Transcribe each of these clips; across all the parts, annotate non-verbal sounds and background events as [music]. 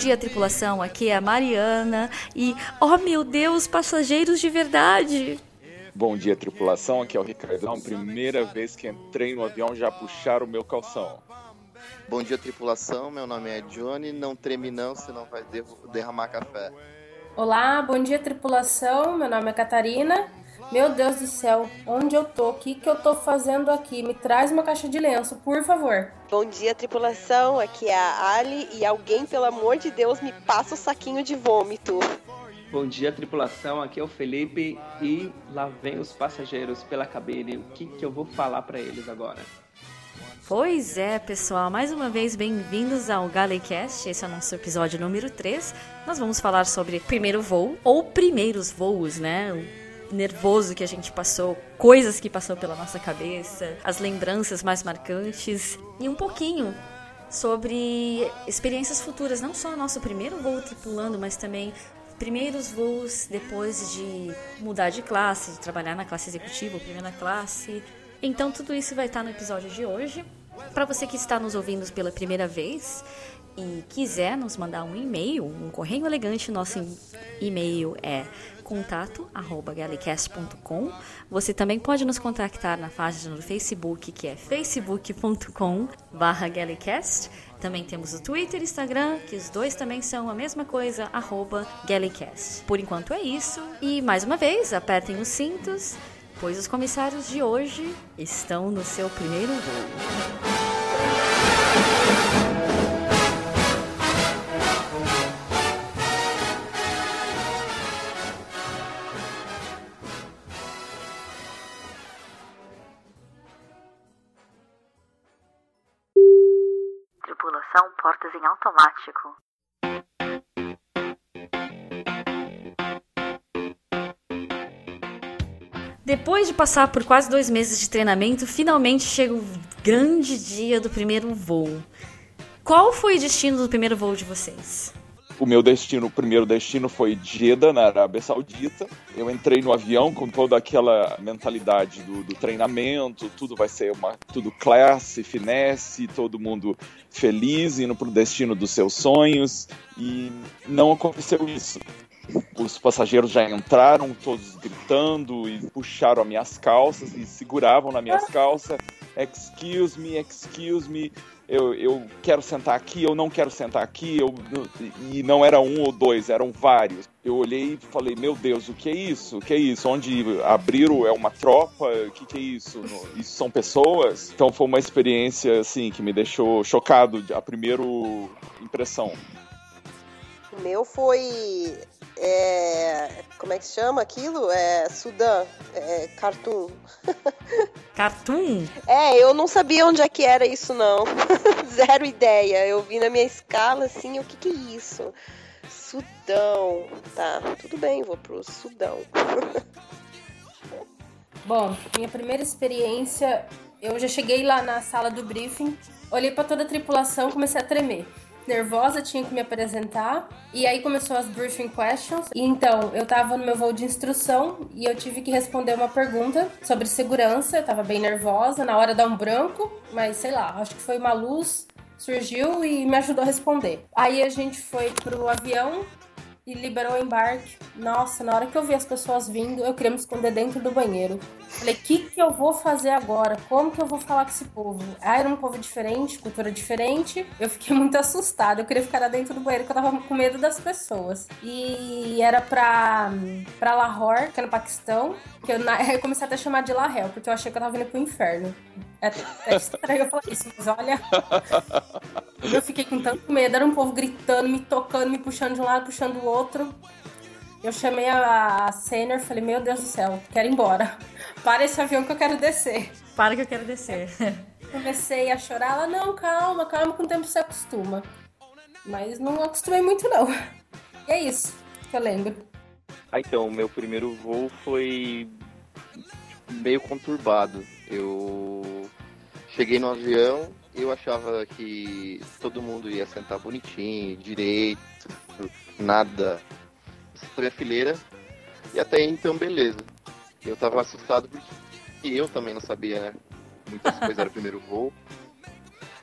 dia, tripulação. Aqui é a Mariana e, oh meu Deus, passageiros de verdade. Bom dia, tripulação. Aqui é o Ricardão. Primeira vez que entrei no avião já puxaram o meu calção. Bom dia, tripulação. Meu nome é Johnny. Não treme não, senão vai derramar café. Olá, bom dia, tripulação. Meu nome é Catarina. Meu Deus do céu, onde eu tô? O que, que eu tô fazendo aqui? Me traz uma caixa de lenço, por favor. Bom dia, tripulação. Aqui é a Ali e alguém, pelo amor de Deus, me passa o saquinho de vômito. Bom dia, tripulação. Aqui é o Felipe e lá vem os passageiros pela cabine. O que, que eu vou falar para eles agora? Pois é, pessoal, mais uma vez bem-vindos ao Galecast. Esse é o nosso episódio número 3. Nós vamos falar sobre primeiro voo ou primeiros voos, né? Nervoso que a gente passou, coisas que passou pela nossa cabeça, as lembranças mais marcantes e um pouquinho sobre experiências futuras, não só nosso primeiro voo tripulando, mas também primeiros voos depois de mudar de classe, de trabalhar na classe executiva, ou primeira classe. Então tudo isso vai estar no episódio de hoje. Para você que está nos ouvindo pela primeira vez e quiser nos mandar um e-mail, um correio elegante, nosso e-mail é contato@galecast.com. Você também pode nos contactar na página do Facebook, que é facebook.com/galecast. Também temos o Twitter e Instagram, que os dois também são a mesma coisa, arroba Galecast. Por enquanto é isso. E mais uma vez, apertem os cintos, pois os comissários de hoje estão no seu primeiro voo. Portas em automático. Depois de passar por quase dois meses de treinamento, finalmente chega o grande dia do primeiro voo. Qual foi o destino do primeiro voo de vocês? O meu destino, o primeiro destino foi Jeddah, na Arábia Saudita. Eu entrei no avião com toda aquela mentalidade do, do treinamento, tudo vai ser uma, tudo classe, finesse, todo mundo feliz, indo para o destino dos seus sonhos. E não aconteceu isso. Os passageiros já entraram, todos gritando e puxaram as minhas calças e seguravam nas minhas calças. Excuse me, excuse me eu, eu quero sentar aqui, eu não quero sentar aqui, eu, e não era um ou dois, eram vários. Eu olhei e falei, meu Deus, o que é isso? O que é isso? Onde abriram é uma tropa? O que, que é isso? Isso são pessoas? Então foi uma experiência assim que me deixou chocado, a primeira impressão. O meu foi é, como é que se chama aquilo? É Sudã, é Cartoon. Cartoon? [laughs] É, eu não sabia onde é que era isso não. [laughs] Zero ideia. Eu vi na minha escala assim, o que que é isso? Sudão. Tá, tudo bem, vou pro Sudão. [laughs] Bom, minha primeira experiência, eu já cheguei lá na sala do briefing, olhei para toda a tripulação, comecei a tremer nervosa, tinha que me apresentar. E aí começou as briefing questions. E então, eu tava no meu voo de instrução e eu tive que responder uma pergunta sobre segurança. Eu tava bem nervosa, na hora dá um branco, mas sei lá, acho que foi uma luz surgiu e me ajudou a responder. Aí a gente foi pro avião e liberou o embarque. Nossa, na hora que eu vi as pessoas vindo, eu queria me esconder dentro do banheiro. Falei, o que, que eu vou fazer agora? Como que eu vou falar com esse povo? Ah, era um povo diferente, cultura diferente. Eu fiquei [laughs] muito assustada. Eu queria ficar lá dentro do banheiro, porque eu tava com medo das pessoas. E era pra, pra Lahore, que é no Paquistão, que eu, [laughs] eu comecei até a chamar de Lahel, porque eu achei que eu tava vindo pro inferno. É, é estranho eu falar isso, mas olha. [laughs] Eu fiquei com tanto medo. Era um povo gritando, me tocando, me puxando de um lado, puxando do outro. Eu chamei a, a senior e falei: Meu Deus do céu, quero ir embora. Para esse avião que eu quero descer. Para que eu quero descer. Comecei a chorar. Ela: Não, calma, calma, com o tempo você acostuma. Mas não acostumei muito, não. E é isso que eu lembro. Ah, então, meu primeiro voo foi meio conturbado. Eu cheguei no avião, eu achava que todo mundo ia sentar bonitinho, direito, nada. Foi a fileira e até então beleza. Eu tava assustado porque eu também não sabia, né? Muitas coisas era o primeiro [laughs] voo.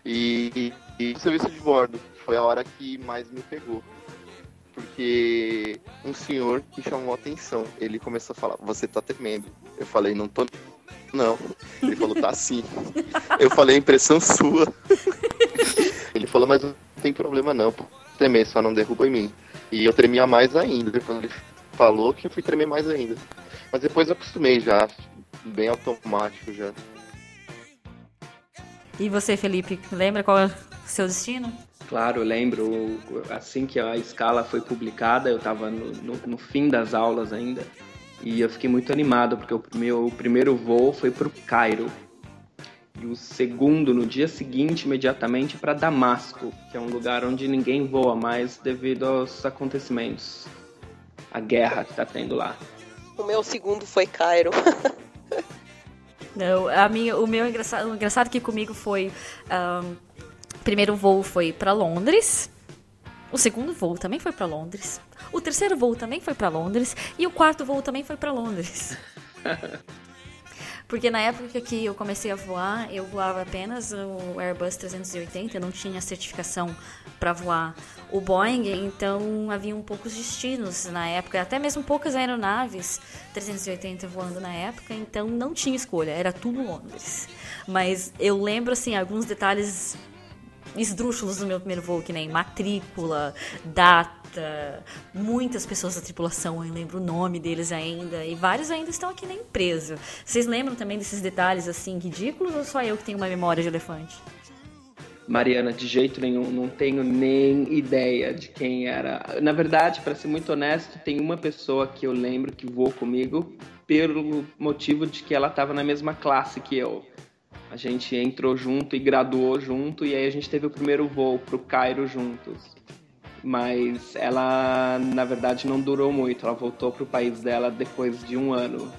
E e o serviço de bordo foi a hora que mais me pegou. Porque um senhor que chamou a atenção, ele começou a falar, você tá tremendo. Eu falei, não tô não. Ele falou, tá sim. Eu falei, impressão sua. Ele falou, mas não tem problema não, pô. Tremer, só não derruba em mim. E eu tremia mais ainda. Quando ele falou que eu fui tremer mais ainda. Mas depois eu acostumei já. Bem automático já. E você, Felipe, lembra qual é o seu destino? Claro, eu lembro. Assim que a escala foi publicada, eu estava no, no, no, fim das aulas ainda. E eu fiquei muito animado, porque o meu primeiro voo foi para o Cairo. E o segundo, no dia seguinte, imediatamente, para Damasco, que é um lugar onde ninguém voa mais devido aos acontecimentos. A guerra que está tendo lá. O meu segundo foi Cairo. [laughs] Não, a minha, o meu engraçado, o engraçado que comigo foi. Um, primeiro voo foi para Londres. O segundo voo também foi para Londres. O terceiro voo também foi para Londres. E o quarto voo também foi para Londres. [laughs] Porque na época que eu comecei a voar, eu voava apenas o Airbus 380, eu não tinha certificação para voar o Boeing, então haviam poucos destinos na época, até mesmo poucas aeronaves 380 voando na época, então não tinha escolha, era tudo Londres. Mas eu lembro assim alguns detalhes esdrúxulos do meu primeiro voo, que nem matrícula, data, muitas pessoas da tripulação, eu lembro o nome deles ainda, e vários ainda estão aqui na empresa. Vocês lembram também desses detalhes assim ridículos ou só eu que tenho uma memória de elefante? Mariana, de jeito nenhum, não tenho nem ideia de quem era. Na verdade, para ser muito honesto, tem uma pessoa que eu lembro que voou comigo pelo motivo de que ela estava na mesma classe que eu. A gente entrou junto e graduou junto e aí a gente teve o primeiro voo pro Cairo juntos. Mas ela, na verdade, não durou muito. Ela voltou pro país dela depois de um ano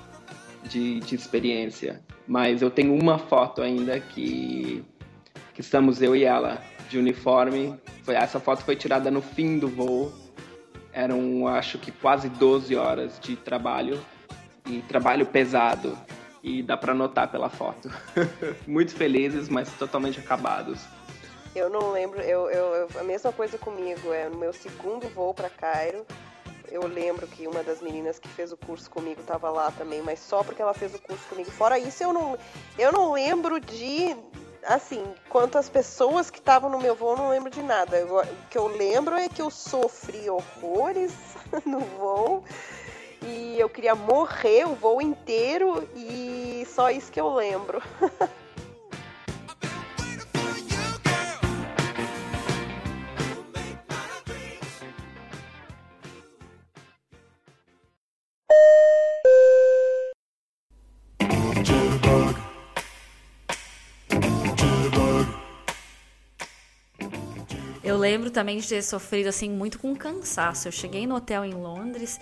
de, de experiência. Mas eu tenho uma foto ainda que que estamos eu e ela de uniforme. Foi, essa foto foi tirada no fim do voo. Eram, acho que quase 12 horas de trabalho e trabalho pesado. E dá para notar pela foto. [laughs] Muito felizes, mas totalmente acabados. Eu não lembro, eu, eu, a mesma coisa comigo, é no meu segundo voo para Cairo. Eu lembro que uma das meninas que fez o curso comigo estava lá também, mas só porque ela fez o curso comigo. Fora isso, eu não, eu não lembro de assim, quanto às pessoas que estavam no meu voo, eu não lembro de nada. Eu, o que eu lembro é que eu sofri horrores [laughs] no voo e eu queria morrer o voo inteiro e só isso que eu lembro. [laughs] lembro também de ter sofrido assim muito com cansaço. Eu cheguei no hotel em Londres,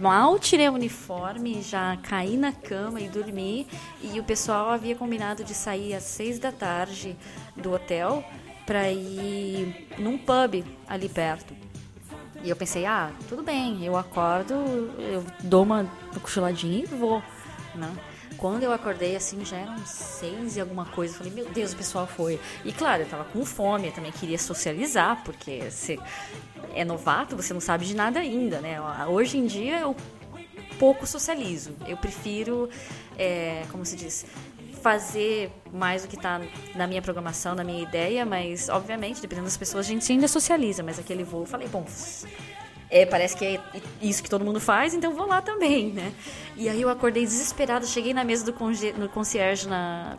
mal tirei o uniforme, já caí na cama e dormi. E o pessoal havia combinado de sair às seis da tarde do hotel para ir num pub ali perto. E eu pensei, ah, tudo bem, eu acordo, eu dou uma cochiladinha e vou, né? Quando eu acordei, assim, já eram seis e alguma coisa. Falei, meu Deus, o pessoal foi. E claro, eu tava com fome, eu também queria socializar, porque você é novato, você não sabe de nada ainda, né? Hoje em dia eu pouco socializo. Eu prefiro, é, como se diz, fazer mais do que está na minha programação, na minha ideia, mas obviamente, dependendo das pessoas, a gente ainda socializa. Mas aquele voo, eu falei, bom, é, parece que é isso que todo mundo faz, então vou lá também, né? E aí eu acordei desesperada, cheguei na mesa do no concierge na,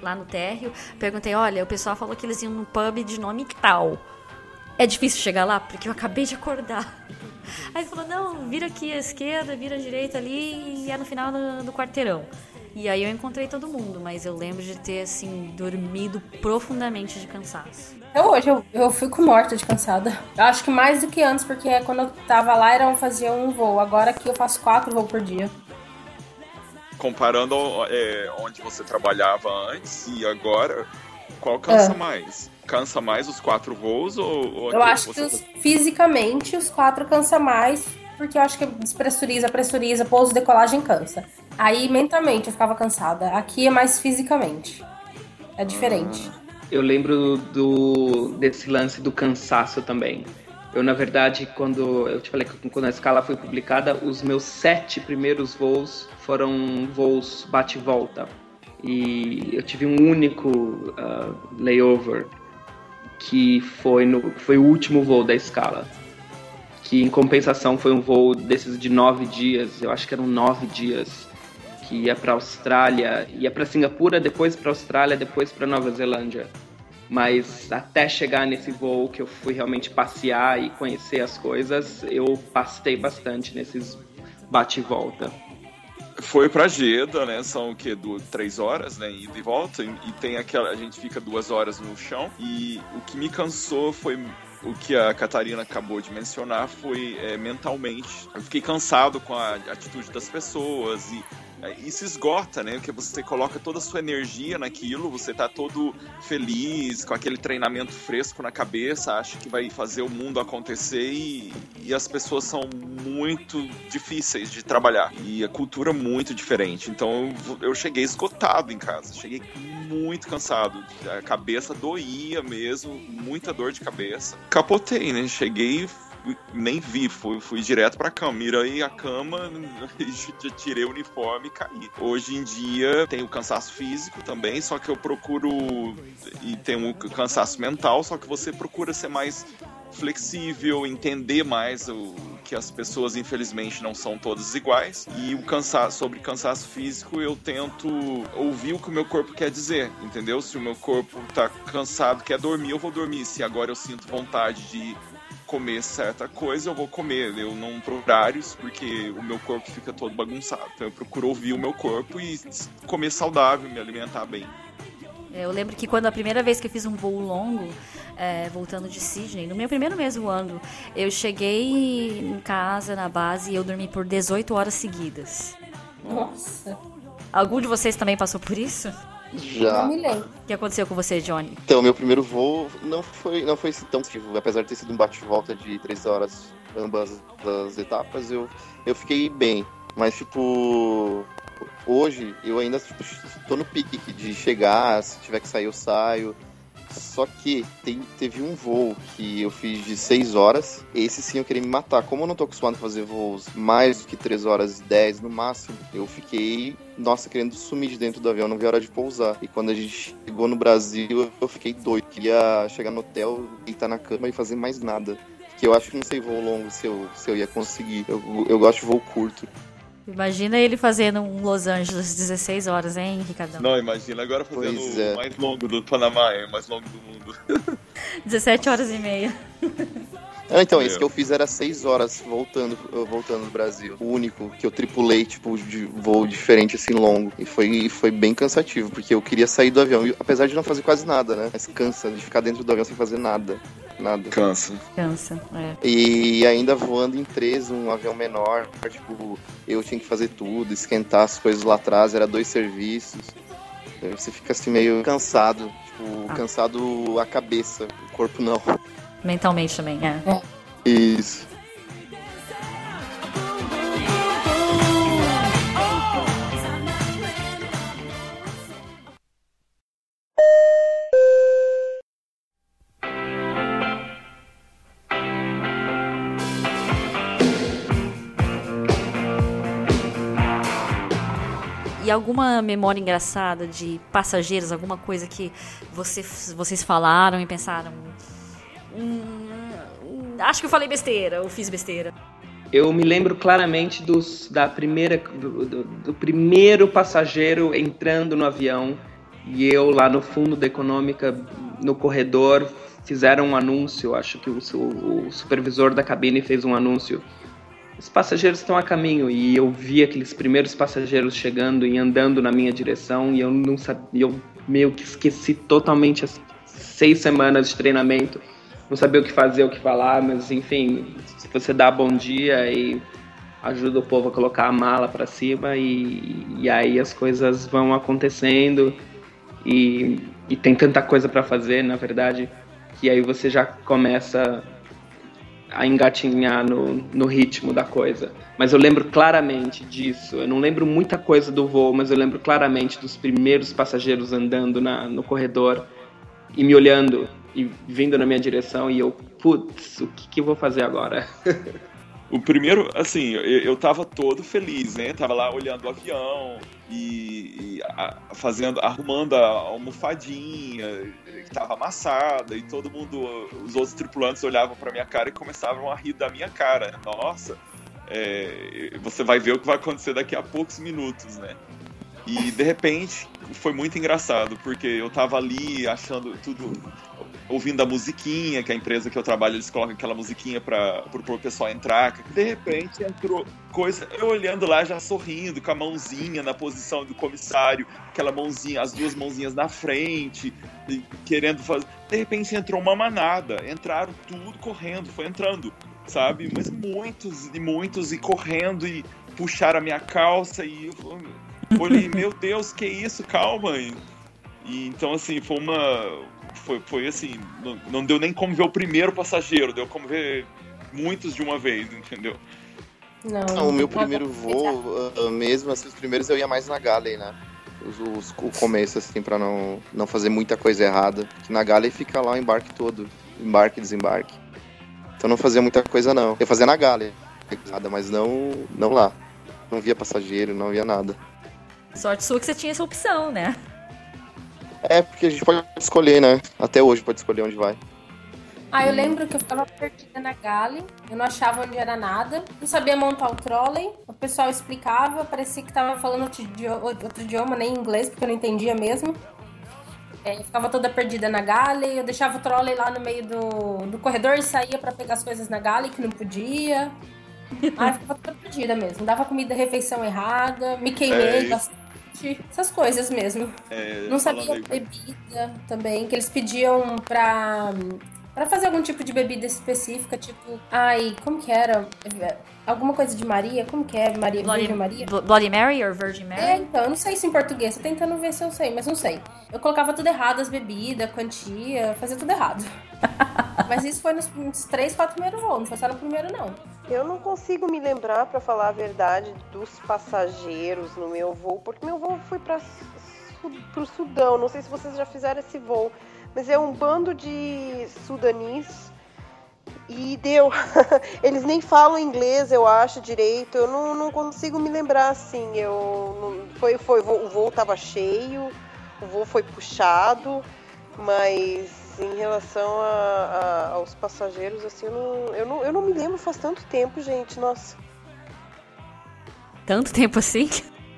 lá no térreo, perguntei, olha, o pessoal falou que eles iam num pub de nome tal. É difícil chegar lá? Porque eu acabei de acordar. [laughs] Aí ele falou, não, vira aqui à esquerda, vira à direita ali e é no final do, do quarteirão. E aí eu encontrei todo mundo, mas eu lembro de ter, assim, dormido profundamente de cansaço. Eu hoje, eu, eu fico morta de cansada. Eu acho que mais do que antes, porque quando eu tava lá, era um, fazia um voo. Agora aqui eu faço quatro voos por dia. Comparando é, onde você trabalhava antes e agora, qual cansa é. mais? Cansa mais os quatro voos ou... ou eu acho que os, fisicamente os quatro cansa mais, porque eu acho que despressuriza, pressuriza, pouso, decolagem cansa. Aí mentalmente eu ficava cansada. Aqui é mais fisicamente. É diferente. Ah. Eu lembro do desse lance do cansaço também. Eu, na verdade, quando eu te falei que quando a escala foi publicada, os meus sete primeiros voos foram voos bate-volta. E eu tive um único uh, layover que foi, no, foi o último voo da escala. Que em compensação foi um voo desses de nove dias, eu acho que eram nove dias, que ia para Austrália, ia para Singapura, depois para Austrália, depois para Nova Zelândia mas até chegar nesse voo que eu fui realmente passear e conhecer as coisas, eu pastei bastante nesses bate e volta. Foi pra Jeddah, né? São o quê? Do, três horas, né? Ida e volta. E tem aquela. A gente fica duas horas no chão. E o que me cansou foi o que a Catarina acabou de mencionar foi é, mentalmente. Eu fiquei cansado com a atitude das pessoas e e se esgota, né? Porque você coloca toda a sua energia naquilo, você tá todo feliz, com aquele treinamento fresco na cabeça, acha que vai fazer o mundo acontecer e, e as pessoas são muito difíceis de trabalhar. E a cultura é muito diferente. Então eu, eu cheguei esgotado em casa, cheguei muito cansado. A cabeça doía mesmo, muita dor de cabeça. Capotei, né? Cheguei nem vi, fui, fui direto pra cama. Mirei a cama, [laughs] tirei o uniforme e caí. Hoje em dia tem o cansaço físico também, só que eu procuro. E tem o cansaço mental, só que você procura ser mais flexível, entender mais o que as pessoas infelizmente não são todas iguais e o cansaço sobre cansaço físico eu tento ouvir o que o meu corpo quer dizer, entendeu? Se o meu corpo tá cansado, quer dormir, eu vou dormir. Se agora eu sinto vontade de comer certa coisa, eu vou comer. Eu não pro horários, porque o meu corpo fica todo bagunçado. Então eu procuro ouvir o meu corpo e comer saudável, me alimentar bem. É, eu lembro que quando a primeira vez que eu fiz um voo longo, é, voltando de Sydney, no meu primeiro mês voando, eu cheguei em casa, na base, e eu dormi por 18 horas seguidas. Nossa. Algum de vocês também passou por isso? Já. Não me lembro. O que aconteceu com você, Johnny? Então, meu primeiro voo não foi, não foi tão ativo, apesar de ter sido um bate-volta de três horas ambas as etapas, eu, eu fiquei bem. Mas, tipo, hoje eu ainda tipo, tô no pique de chegar, se tiver que sair eu saio. Só que tem, teve um voo que eu fiz de 6 horas. Esse sim eu queria me matar. Como eu não tô acostumado a fazer voos mais do que 3 horas e 10 no máximo, eu fiquei, nossa, querendo sumir de dentro do avião, não vi a hora de pousar. E quando a gente chegou no Brasil, eu fiquei doido. Queria chegar no hotel, deitar na cama e fazer mais nada. Que eu acho que não sei voo longo se eu, se eu ia conseguir. Eu, eu gosto de voo curto. Imagina ele fazendo um Los Angeles 16 horas, hein, Ricardão? Não, imagina agora fazendo Pois é. o mais longo do Panamá, é o mais longo do mundo. [laughs] 17 horas e meia. [laughs] Ah, então, Meu. esse que eu fiz era 6 horas voltando, voltando do Brasil. O único que eu tripulei, tipo, de voo diferente, assim, longo. E foi, foi bem cansativo, porque eu queria sair do avião, e, apesar de não fazer quase nada, né? Mas cansa de ficar dentro do avião sem fazer nada. Nada. Cansa. Cansa, é. E ainda voando em três, um avião menor, tipo, eu tinha que fazer tudo, esquentar as coisas lá atrás, era dois serviços. Você fica assim meio cansado, tipo, Ah. cansado a cabeça, o corpo não. Mentalmente também, é. Isso. E alguma memória engraçada de passageiros, alguma coisa que você, vocês falaram e pensaram. "Hum, acho que eu falei besteira, ou fiz besteira. Eu me lembro claramente dos, da primeira, do, do- do primeiro passageiro entrando no avião e eu lá no fundo da econômica, no corredor, fizeram um anúncio. Acho que o, su- o supervisor da cabine fez um anúncio. Os passageiros estão a caminho e eu vi aqueles primeiros passageiros chegando e andando na minha direção e eu não sabia, eu meio que esqueci totalmente as seis semanas de treinamento não sabia o que fazer, o que falar, mas enfim, se você dá bom dia e ajuda o povo a colocar a mala para cima e, e aí as coisas vão acontecendo e, e tem tanta coisa para fazer, na verdade, que aí você já começa a engatinhar no, no ritmo da coisa. Mas eu lembro claramente disso. Eu não lembro muita coisa do voo, mas eu lembro claramente dos primeiros passageiros andando na, no corredor e me olhando e vindo na minha direção e eu, putz, o que, que eu vou fazer agora? [laughs] O primeiro, assim, eu, eu tava todo feliz, né? Tava lá olhando o avião e, e a, fazendo, arrumando a almofadinha que tava amassada e todo mundo, os outros tripulantes olhavam para minha cara e começavam a rir da minha cara. Nossa, é, você vai ver o que vai acontecer daqui a poucos minutos, né? E de repente foi muito engraçado, porque eu tava ali achando tudo ouvindo a musiquinha, que a empresa que eu trabalho, eles colocam aquela musiquinha para o pessoal entrar. De repente entrou coisa, eu olhando lá já sorrindo, com a mãozinha na posição do comissário, aquela mãozinha, as duas mãozinhas na frente, querendo fazer. De repente entrou uma manada, entraram tudo correndo, foi entrando, sabe? Mas muitos e muitos e correndo e puxaram a minha calça e eu olhei, meu Deus, que isso, calma. E, então assim, foi uma foi, foi assim, não, não deu nem como ver o primeiro passageiro, deu como ver muitos de uma vez, entendeu? Não, não o meu primeiro voo, uh, mesmo assim, os primeiros eu ia mais na Galley, né? Os, os, o começo, assim, pra não, não fazer muita coisa errada. Porque na Galley fica lá o embarque todo, embarque e desembarque. Então não fazia muita coisa não. Eu fazia na Galley, mas não, não lá. Não via passageiro, não via nada. Sorte sua que você tinha essa opção, né? É, porque a gente pode escolher, né? Até hoje pode escolher onde vai. Ah, eu lembro que eu ficava perdida na Gale, eu não achava onde era nada, não sabia montar o trolley, o pessoal explicava, parecia que tava falando outro idioma, nem inglês, porque eu não entendia mesmo. É, eu ficava toda perdida na Gale, eu deixava o trolley lá no meio do, do corredor e saía para pegar as coisas na Gale, que não podia. Ah, eu ficava toda perdida mesmo, dava comida refeição errada, me queimei é, bastante essas coisas mesmo. É, não sabia bebida também, que eles pediam pra, pra fazer algum tipo de bebida específica, tipo, ai, como que era? Alguma coisa de Maria? Como que é? Maria, Bloody, Virgem Maria? Bloody Mary ou Virgin Mary? É, então, eu não sei se em português, tô tentando ver se eu sei, mas não sei. Eu colocava tudo errado, as bebidas, quantia, fazia tudo errado. [laughs] mas isso foi nos, nos três, quatro primeiros voos, não foi só no primeiro, não. Eu não consigo me lembrar, para falar a verdade, dos passageiros no meu voo, porque meu voo foi para o Sudão. Não sei se vocês já fizeram esse voo, mas é um bando de sudanis e deu. [laughs] Eles nem falam inglês, eu acho, direito. Eu não, não consigo me lembrar assim. Eu não, foi, foi, o voo estava cheio, o voo foi puxado, mas em relação a, a, aos passageiros, assim, eu não, eu, não, eu não me lembro faz tanto tempo, gente. Nossa. Tanto tempo assim?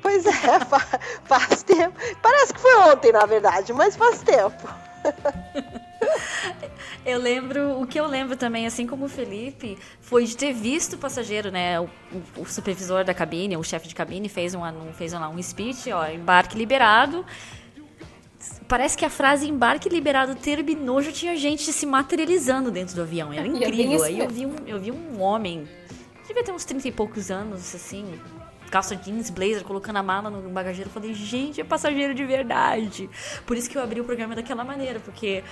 Pois é, [laughs] faz, faz tempo. Parece que foi ontem, na verdade, mas faz tempo. [laughs] [laughs] eu lembro, o que eu lembro também, assim como o Felipe, foi de ter visto o passageiro, né? O, o supervisor da cabine, o chefe de cabine, fez, um, fez um, um speech, ó, embarque liberado parece que a frase embarque liberado terminou, já tinha gente se materializando dentro do avião. Era [laughs] incrível. Aí eu vi um, eu vi um homem, devia ter uns 30 e poucos anos, assim, calça jeans, blazer, colocando a mala no bagageiro. Eu falei, gente, é passageiro de verdade. Por isso que eu abri o programa daquela maneira, porque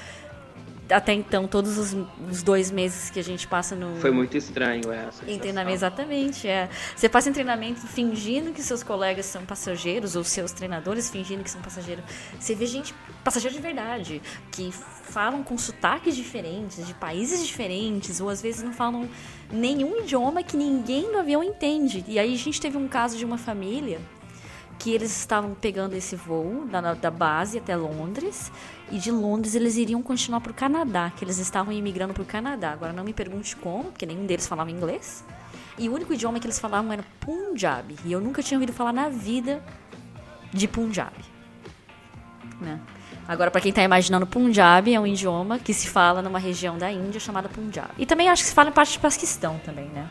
até então, todos os, os, dois meses que a gente passa no. Foi muito estranho essa. Em treinamento, exatamente. É. Você passa em treinamento fingindo que seus colegas são passageiros, ou seus treinadores fingindo que são passageiros. Você vê gente, passageiro de verdade, que falam com sotaques diferentes, de países diferentes, ou às vezes não falam nenhum idioma que ninguém no avião entende. E aí a gente teve um caso de uma família que eles estavam pegando esse voo da, da base até Londres e de Londres eles iriam continuar para o Canadá, que eles estavam imigrando para o Canadá. Agora não me pergunte como, porque nenhum deles falava inglês. E o único idioma que eles falavam era Punjabi, e eu nunca tinha ouvido falar na vida de Punjabi. Né? Agora, para quem está imaginando, Punjabi é um idioma que se fala numa região da Índia chamada Punjab. E também acho que se fala em parte do Paquistão também, né?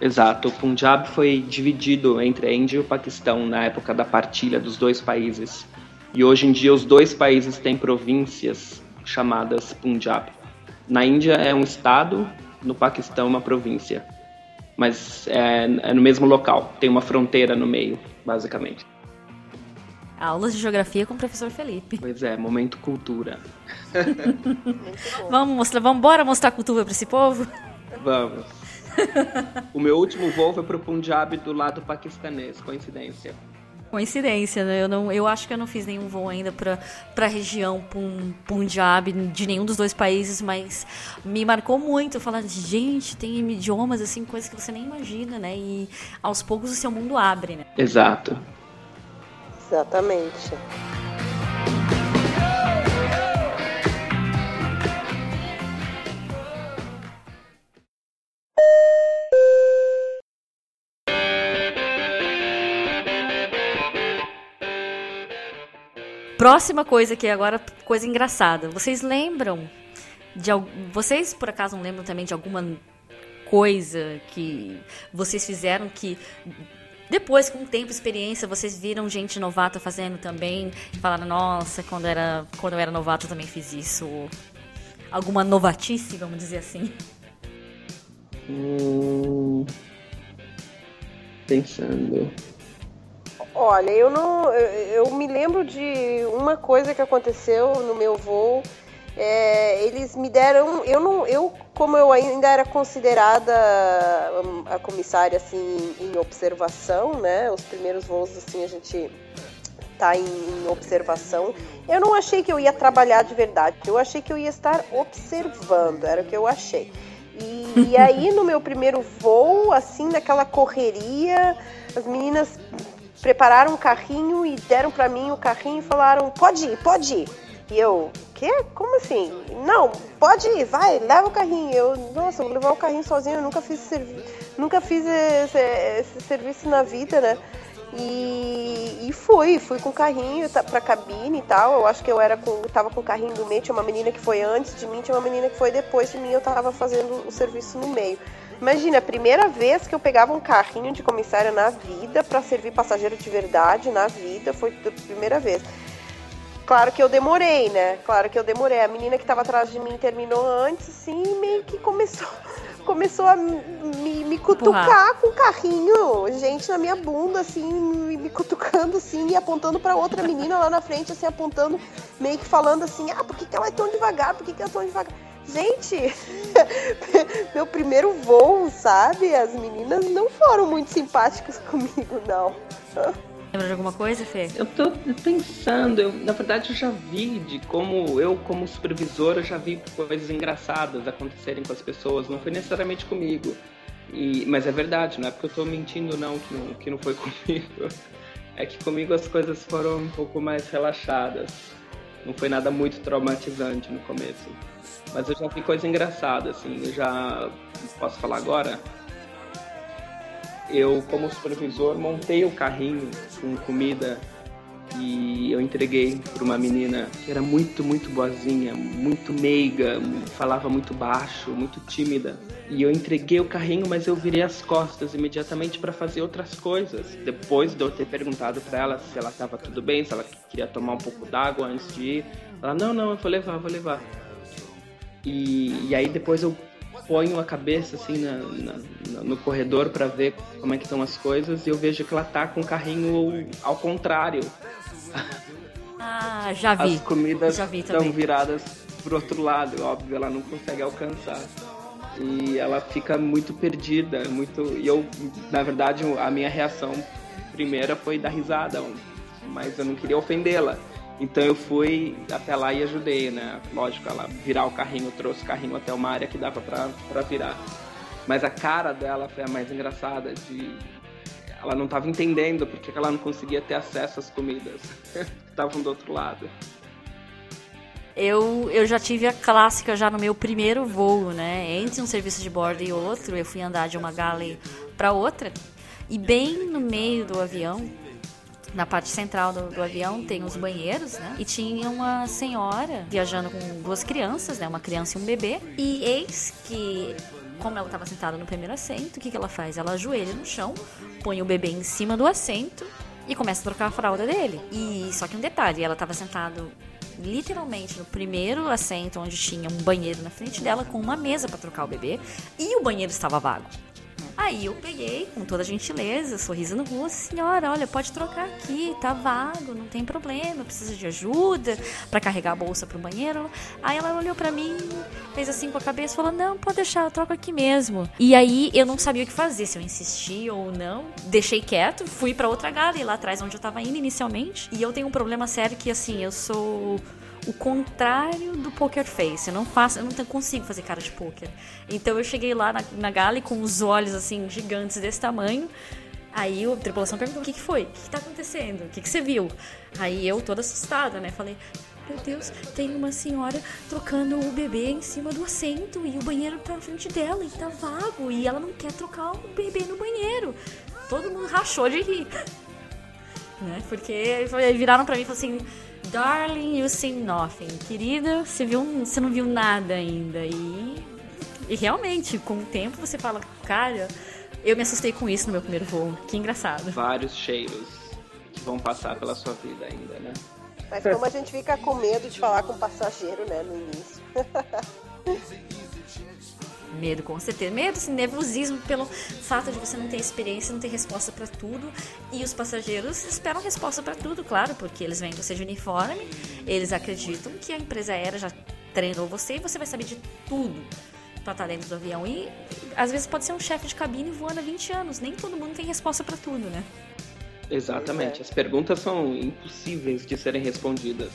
Exato, o Punjab foi dividido entre a Índia e o Paquistão na época da partilha dos dois países. E hoje em dia os dois países têm províncias chamadas Punjab. Na Índia é um estado, no Paquistão uma província. Mas é, é no mesmo local, tem uma fronteira no meio, basicamente. Aulas de geografia com o professor Felipe. Pois é, momento cultura. [laughs] vamos mostrar, vamos embora mostrar cultura para esse povo? Vamos [laughs] o meu último voo foi pro Punjab do lado paquistanês, coincidência. Coincidência, né? Eu, não, eu acho que eu não fiz nenhum voo ainda pra, pra região Pun, Punjab, de nenhum dos dois países, mas me marcou muito. Falar, gente, tem idiomas, assim, coisas que você nem imagina, né? E aos poucos o seu mundo abre, né? Exato. Exatamente. Próxima coisa que agora coisa engraçada. Vocês lembram de vocês por acaso não lembram também de alguma coisa que vocês fizeram que depois com o tempo, experiência, vocês viram gente novata fazendo também e falaram: "Nossa, quando era quando eu era novato também fiz isso". Alguma novatice, vamos dizer assim. Hum, pensando. Olha, eu não. Eu, eu me lembro de uma coisa que aconteceu no meu voo. É, eles me deram. Eu não. Eu, como eu ainda era considerada hum, a comissária assim em observação, né? Os primeiros voos assim a gente tá em, em observação. Eu não achei que eu ia trabalhar de verdade. Eu achei que eu ia estar observando. Era o que eu achei. E, e aí no meu primeiro voo, assim, naquela correria, as meninas prepararam um carrinho e deram pra mim o carrinho e falaram: pode ir, pode ir. E eu, quê? Como assim? Não, pode ir, vai, leva o carrinho. Eu, nossa, vou levar o carrinho sozinho, eu nunca fiz, servi nunca fiz esse, esse serviço na vida, né? E, e fui, fui com o carrinho pra cabine e tal. Eu acho que eu era com, tava com o carrinho do meio, tinha uma menina que foi antes de mim, tinha uma menina que foi depois de mim, eu tava fazendo o serviço no meio. Imagina, a primeira vez que eu pegava um carrinho de comissária na vida para servir passageiro de verdade na vida, foi a primeira vez. Claro que eu demorei, né? Claro que eu demorei. A menina que tava atrás de mim terminou antes, assim, e meio que começou, [laughs] começou a me, me cutucar Empurrar. com o carrinho. Gente na minha bunda, assim, me, cutucando, assim, e apontando pra outra menina lá na frente, assim, apontando, meio que falando assim, ah, por que, que ela é tão devagar? Por que, que ela é tão devagar? Gente, [laughs] meu primeiro voo, sabe? As meninas não foram muito simpáticas [laughs] comigo, não. Lembra de alguma coisa, Fê? Eu tô pensando, eu, na verdade eu já vi de como eu, como supervisor, eu já vi coisas engraçadas acontecerem com as pessoas, não foi necessariamente comigo. E, mas é verdade, não é porque eu tô mentindo não que, não, que não foi [laughs] comigo. É que comigo as coisas foram um pouco mais relaxadas. Não foi nada muito traumatizante no começo. Mas eu já vi coisa engraçada, assim, eu já. Posso falar agora? eu, como supervisor, montei o carrinho com comida e eu entreguei para uma menina que era muito, muito boazinha, muito meiga, falava muito baixo, muito tímida. E eu entreguei o carrinho, mas eu virei as costas imediatamente para fazer outras coisas. Depois de eu ter perguntado para ela se ela estava tudo bem, se ela queria tomar um pouco d'água antes de ir, ela não, não, eu vou levar, vou levar. E, e aí depois eu ponho a cabeça assim na, na, no corredor para ver como é que estão as coisas e eu vejo que ela tá com o carrinho ao contrário. [laughs] Ah, já vi. As comidas Já vi estão viradas pro outro lado, óbvio, ela não consegue alcançar. E ela fica muito perdida, muito. E eu, na verdade, a minha reação primeira foi dar risada, mas eu não queria ofendê-la. Então eu fui até lá e ajudei, né? Lógico, ela virar o carrinho, trouxe o carrinho até uma área que dava pra virar. Mas a cara dela foi a mais engraçada, de ela não estava entendendo porque que ela não conseguia ter acesso às comidas [laughs] que estavam do outro lado. Eu, eu já tive a clássica já no meu primeiro voo, né? Entre um serviço de bordo e outro, eu fui andar de uma galley para outra. E bem no meio do avião, na parte central do, do avião, tem os banheiros, né? E tinha uma senhora viajando com duas crianças, né? Uma criança e um bebê. E eis que, como ela estava sentada no primeiro assento, o que, que ela faz? Ela ajoelha no chão, põe o bebê em cima do assento e começa a trocar a fralda dele. E só que um detalhe, ela estava sentada literalmente no primeiro assento onde tinha um banheiro na frente dela com uma mesa para trocar o bebê e o banheiro estava vago. Aí eu peguei, com toda gentileza, sorriso no rosto, senhora, olha, pode trocar aqui, tá vago, não tem problema, precisa de ajuda para carregar a bolsa pro banheiro. Aí ela olhou para mim, fez assim com a cabeça, falou: "Não, pode deixar, eu troco aqui mesmo". E aí eu não sabia o que fazer, se eu insistia ou não. Deixei quieto, fui para outra gala, lá atrás onde eu tava indo inicialmente. E eu tenho um problema sério que assim, eu sou o contrário do poker face. Eu não faço, eu não consigo fazer cara de poker. Então eu cheguei lá na, na gala com os olhos assim gigantes desse tamanho. Aí a tripulação perguntou: o que, que foi? O que, que tá acontecendo? O que, que você viu? Aí eu, toda assustada, né? Falei: meu Deus, tem uma senhora trocando o bebê em cima do assento e o banheiro tá na frente dela e tá vago e ela não quer trocar o bebê no banheiro. Todo mundo rachou de rir. [laughs] né? Porque viraram para mim e falaram assim: Darling, you see nothing. Querida, você, viu, você não viu nada ainda. E, e realmente, com o tempo você fala, cara, eu me assustei com isso no meu primeiro voo. Que engraçado. Vários cheiros que vão passar pela sua vida ainda, né? Mas como a gente fica com medo de falar com o passageiro, né, no início. [laughs] Medo, com certeza. Medo, assim, nervosismo pelo fato de você não ter experiência, não ter resposta para tudo. E os passageiros esperam resposta para tudo, claro, porque eles vêm você de uniforme, eles acreditam que a empresa aérea já treinou você e você vai saber de tudo para estar dentro do avião. E às vezes pode ser um chefe de cabine voando há 20 anos. Nem todo mundo tem resposta para tudo, né? Exatamente. As perguntas são impossíveis de serem respondidas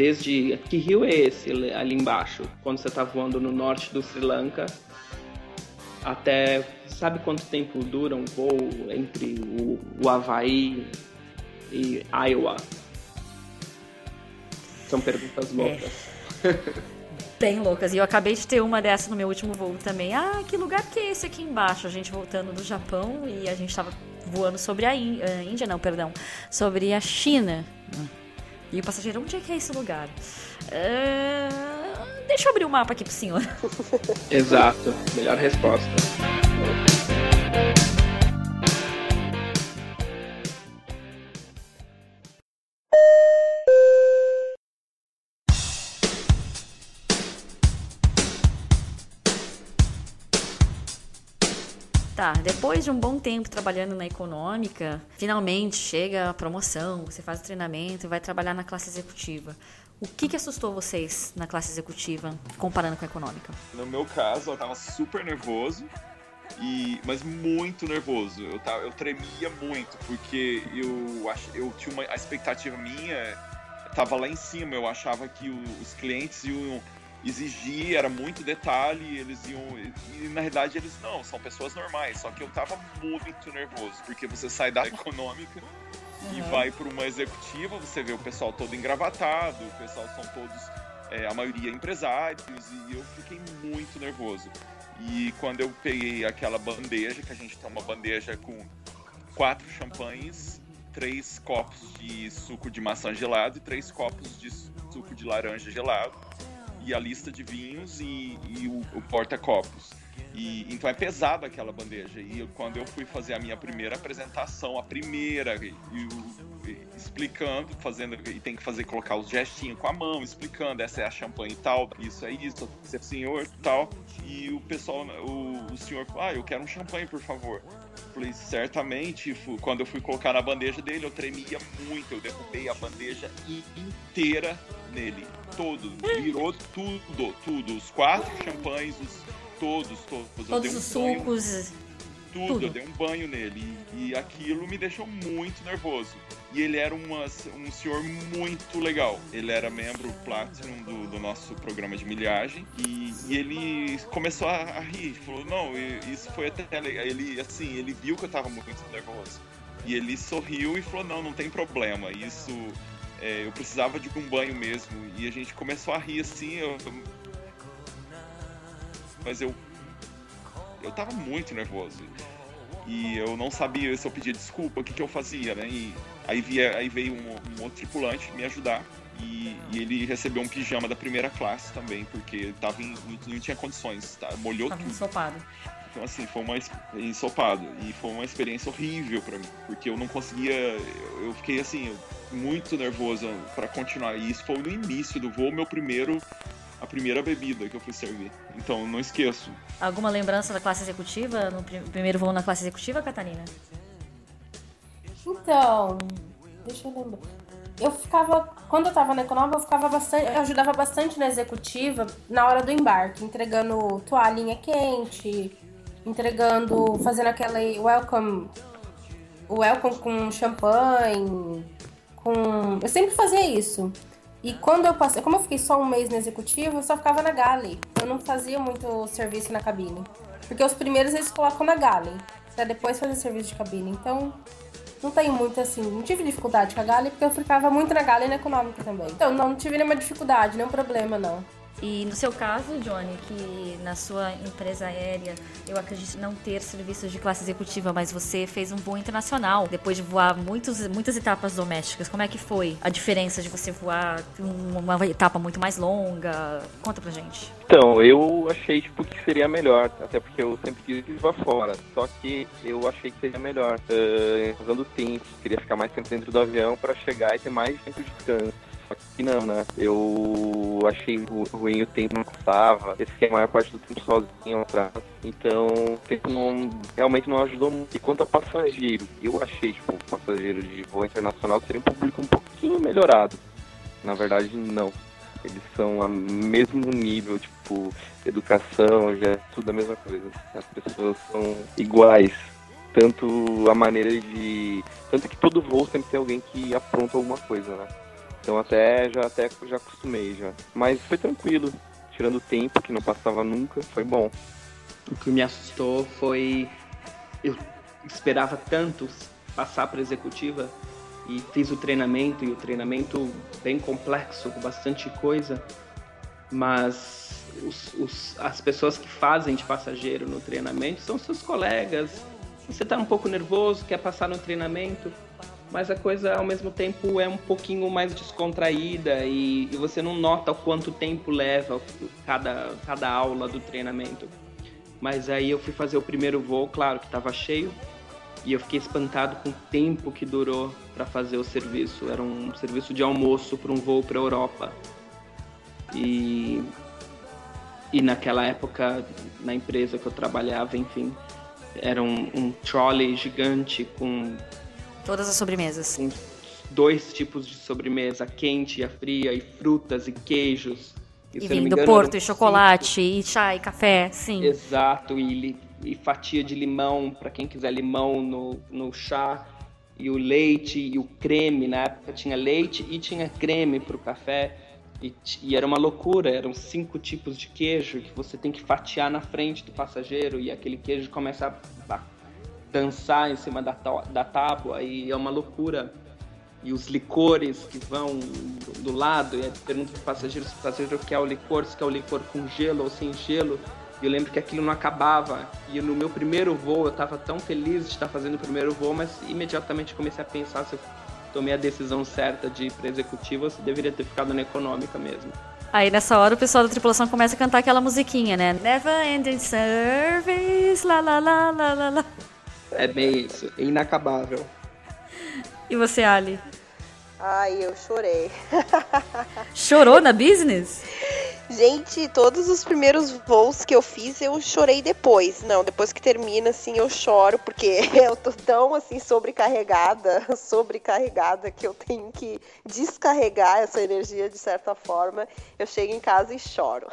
desde que rio é esse ali embaixo, quando você está voando no norte do Sri Lanka, até sabe quanto tempo dura um voo entre o, o Havaí e Iowa? São perguntas loucas. É. [laughs] Bem loucas. E eu acabei de ter uma dessa no meu último voo também. Ah, que lugar que é esse aqui embaixo? A gente voltando do Japão e a gente estava voando sobre a Índia, não, perdão, sobre a China. E o passageiro, onde é que é esse lugar? Uh, deixa eu abrir o mapa aqui pro senhor. [laughs] Exato, melhor resposta. Tá, depois de um bom tempo trabalhando na econômica, finalmente chega a promoção, você faz o treinamento e vai trabalhar na classe executiva. O que, que assustou vocês na classe executiva, comparando com a econômica? No meu caso, eu tava super nervoso, e, mas muito nervoso. Eu, tava, eu tremia muito, porque eu, ach, eu tinha uma a expectativa minha, tava lá em cima. Eu achava que o, os clientes iam exigir, era muito detalhe, eles iam. E na realidade eles não, são pessoas normais. Só que eu tava muito nervoso, porque você sai da [laughs] econômica uhum. e vai para uma executiva, você vê o pessoal todo engravatado, o pessoal são todos, é, a maioria empresários, e eu fiquei muito nervoso. E quando eu peguei aquela bandeja, que a gente tem uma bandeja com quatro champanhes, três copos de suco de maçã gelado e três copos de suco de laranja gelado e a lista de vinhos e, e o, o porta-copos. E, então é pesado aquela bandeja. E eu, quando eu fui fazer a minha primeira apresentação, a primeira, e, e, explicando, fazendo, e tem que fazer, colocar os gestinhos com a mão, explicando, essa é a champanhe tal, isso é isso, você é senhor tal. E o pessoal, o, o senhor, ah, eu quero um champanhe, por favor. Falei, certamente, quando eu fui colocar na bandeja dele, eu tremia muito, eu derrubei a bandeja inteira nele todo, virou tudo, tudo. Os quatro champanhes, os, todos, todos. Todos os um sucos. Banho, tudo, tudo, eu dei um banho nele. E, e, aquilo me deixou muito nervoso. E ele era uma, um senhor muito legal. Ele era membro Platinum do, do nosso programa de milhagem. E, e ele começou a, a, rir. Falou, não, isso foi até Ele, assim, ele viu que eu tava muito nervoso. E ele sorriu e falou, não, não tem problema. Isso é, eu precisava de um banho mesmo. E a gente começou a rir assim. Eu... Mas eu. Eu tava muito nervoso. E eu não sabia se eu pedia desculpa, o que, que eu fazia, né? E aí, via, aí veio um, um outro tripulante me ajudar. E, e, ele recebeu um pijama da primeira classe também, porque tava em, não, não, tinha condições, tá? molhou tava tudo. Ensopado. Então, assim, foi uma ensopado. E foi uma experiência horrível para mim, porque eu não conseguia. Eu fiquei assim, muito nervoso para continuar. E isso foi no início do voo, meu primeiro a primeira bebida que eu fui servir. Então, não esqueço. Alguma lembrança da classe executiva, no prim- primeiro voo na classe executiva, Catarina? Então, deixa eu lembrar. Eu ficava, quando eu tava na econômica, eu ficava bastante, eu ajudava bastante na executiva na hora do embarque, entregando toalhinha quente, entregando, fazendo aquele welcome, welcome com champanhe, com, eu sempre fazia isso. E quando eu passei, como eu fiquei só um mês na executiva, eu só ficava na galley. Eu não fazia muito serviço na cabine, porque os primeiros eles colocam na galley, pra depois fazer serviço de cabine. Então, não tenho muito assim, não tive dificuldade com a Gale, porque eu ficava muito na Gale e na econômica também. Então, não tive nenhuma dificuldade, nenhum problema, não. E no seu caso, Johnny, que na sua empresa aérea, eu acredito não ter serviços de classe executiva, mas você fez um voo internacional depois de voar muitos, muitas etapas domésticas. Como é que foi a diferença de você voar uma etapa muito mais longa? Conta pra gente. Então, eu achei tipo, que seria melhor, até porque eu sempre quis pra fora. Só que eu achei que seria melhor, uh, usando tempo, queria ficar mais tempo dentro do avião para chegar e ter mais tempo de descanso. Só que não, né? Eu achei ru- ruim o tempo não custava. Esse que é a maior parte do tempo sozinho atrás. Então, o tempo não, realmente não ajudou muito. E quanto a passageiro, eu achei, tipo, passageiro de voo internacional seria um público um pouquinho melhorado. Na verdade, não. Eles são a mesmo nível, tipo, educação, já é tudo a mesma coisa. As pessoas são iguais. Tanto a maneira de. Tanto que todo voo sempre tem alguém que apronta alguma coisa, né? Então até já até já acostumei já. Mas foi tranquilo. Tirando o tempo, que não passava nunca, foi bom. O que me assustou foi. Eu esperava tanto passar para executiva e fiz o treinamento, e o treinamento bem complexo, com bastante coisa, mas os- os- as pessoas que fazem de passageiro no treinamento são seus colegas. Você está um pouco nervoso, quer passar no treinamento, mas a coisa ao mesmo tempo é um pouquinho mais descontraída e, e você não nota o quanto tempo leva cada, cada aula do treinamento. Mas aí eu fui fazer o primeiro voo, claro que estava cheio, e eu fiquei espantado com o tempo que durou para fazer o serviço. Era um serviço de almoço para um voo para a Europa. E, e naquela época, na empresa que eu trabalhava, enfim, era um, um trolley gigante com Todas as sobremesas. com dois tipos de sobremesa, a quente e a fria, e frutas e queijos. E não vinho do engano, Porto, e chocolate, e chá, e café, sim. Exato, e, e fatia de limão, para quem quiser limão no, no chá, e o leite e o creme, na época tinha leite e tinha creme para o café, e, e era uma loucura, eram cinco tipos de queijo que você tem que fatiar na frente do passageiro, e aquele queijo começa a, a dançar em cima da, da tábua, e é uma loucura. E os licores que vão do, do lado, e pergunta pro passageiro se o passageiro quer o licor, se quer o licor com gelo ou sem gelo. E eu lembro que aquilo não acabava. E no meu primeiro voo, eu estava tão feliz de estar fazendo o primeiro voo, mas imediatamente comecei a pensar se eu tomei a decisão certa de ir para executiva ou se deveria ter ficado na econômica mesmo. Aí nessa hora o pessoal da tripulação começa a cantar aquela musiquinha, né? Never ending service, lá lá lá lá lá. É bem isso, é inacabável. E você, Ali? Ai, eu chorei. [laughs] Chorou na business? Gente, todos os primeiros voos que eu fiz, eu chorei depois. Não, depois que termina, assim, eu choro, porque [laughs] eu tô tão, assim, sobrecarregada, [laughs] sobrecarregada, que eu tenho que descarregar essa energia de certa forma. Eu chego em casa e choro.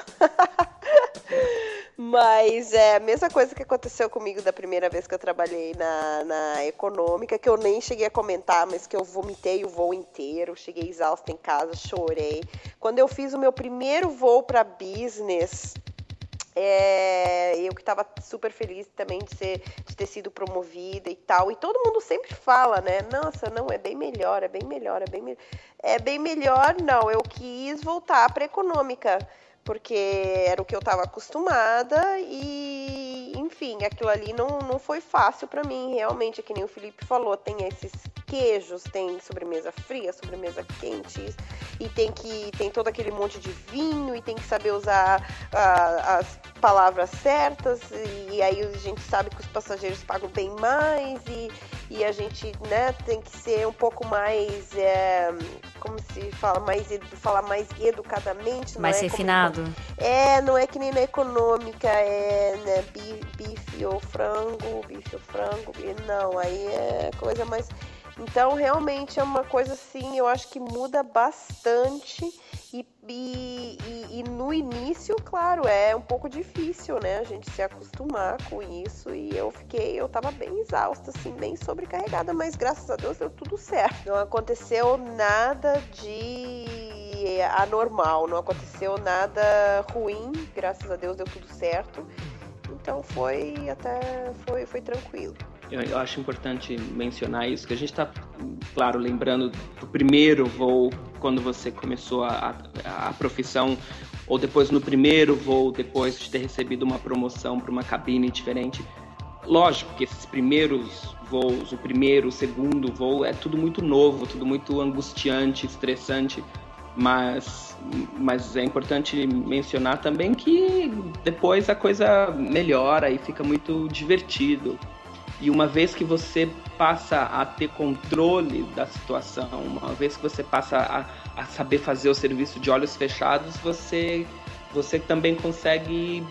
Mas é a mesma coisa que aconteceu comigo da primeira vez que eu trabalhei na, na econômica, que eu nem cheguei a comentar, mas que eu vomitei o voo inteiro, cheguei exausta em casa, chorei. Quando eu fiz o meu primeiro voo para business, é, eu que estava super feliz também de, ser, de ter sido promovida e tal. E todo mundo sempre fala, né? Nossa, não, é bem melhor, é bem melhor, é bem melhor. É bem melhor, não. Eu quis voltar para econômica porque era o que eu estava acostumada e, enfim, aquilo ali não, não foi fácil para mim, realmente, é que nem o Felipe falou, tem esses queijos, tem sobremesa fria, sobremesa quente, e tem que tem todo aquele monte de vinho e tem que saber usar ah, as palavras certas e, aí a gente sabe que os passageiros pagam bem mais e, e a gente, né, tem que ser um pouco mais, é, como se fala, mais, falar mais educadamente. Mais é refinado. É, não é que nem na econômica, é né, bife ou frango, bife ou frango, não, aí é coisa mais então, realmente é uma coisa assim, eu acho que muda bastante. E, e, e, no início, claro, é um pouco difícil, né? A gente se acostumar com isso. E eu fiquei, eu tava bem exausta, assim, bem sobrecarregada, mas graças a Deus deu tudo certo. Não aconteceu nada de anormal, não aconteceu nada ruim, graças a Deus deu tudo certo. Então foi até foi, foi tranquilo eu acho importante mencionar isso, que a gente está, claro, lembrando do primeiro voo, quando você começou a, a, a, profissão, ou depois no primeiro voo, depois de ter recebido uma promoção para uma cabine diferente. Lógico que esses primeiros voos, o primeiro, o segundo voo, é tudo muito novo, tudo muito angustiante, estressante, mas, mas é importante mencionar também que depois a coisa melhora e fica muito divertido. E uma vez que você passa a ter controle da situação, uma vez que você passa a, a saber fazer o serviço de olhos fechados, você, você também consegue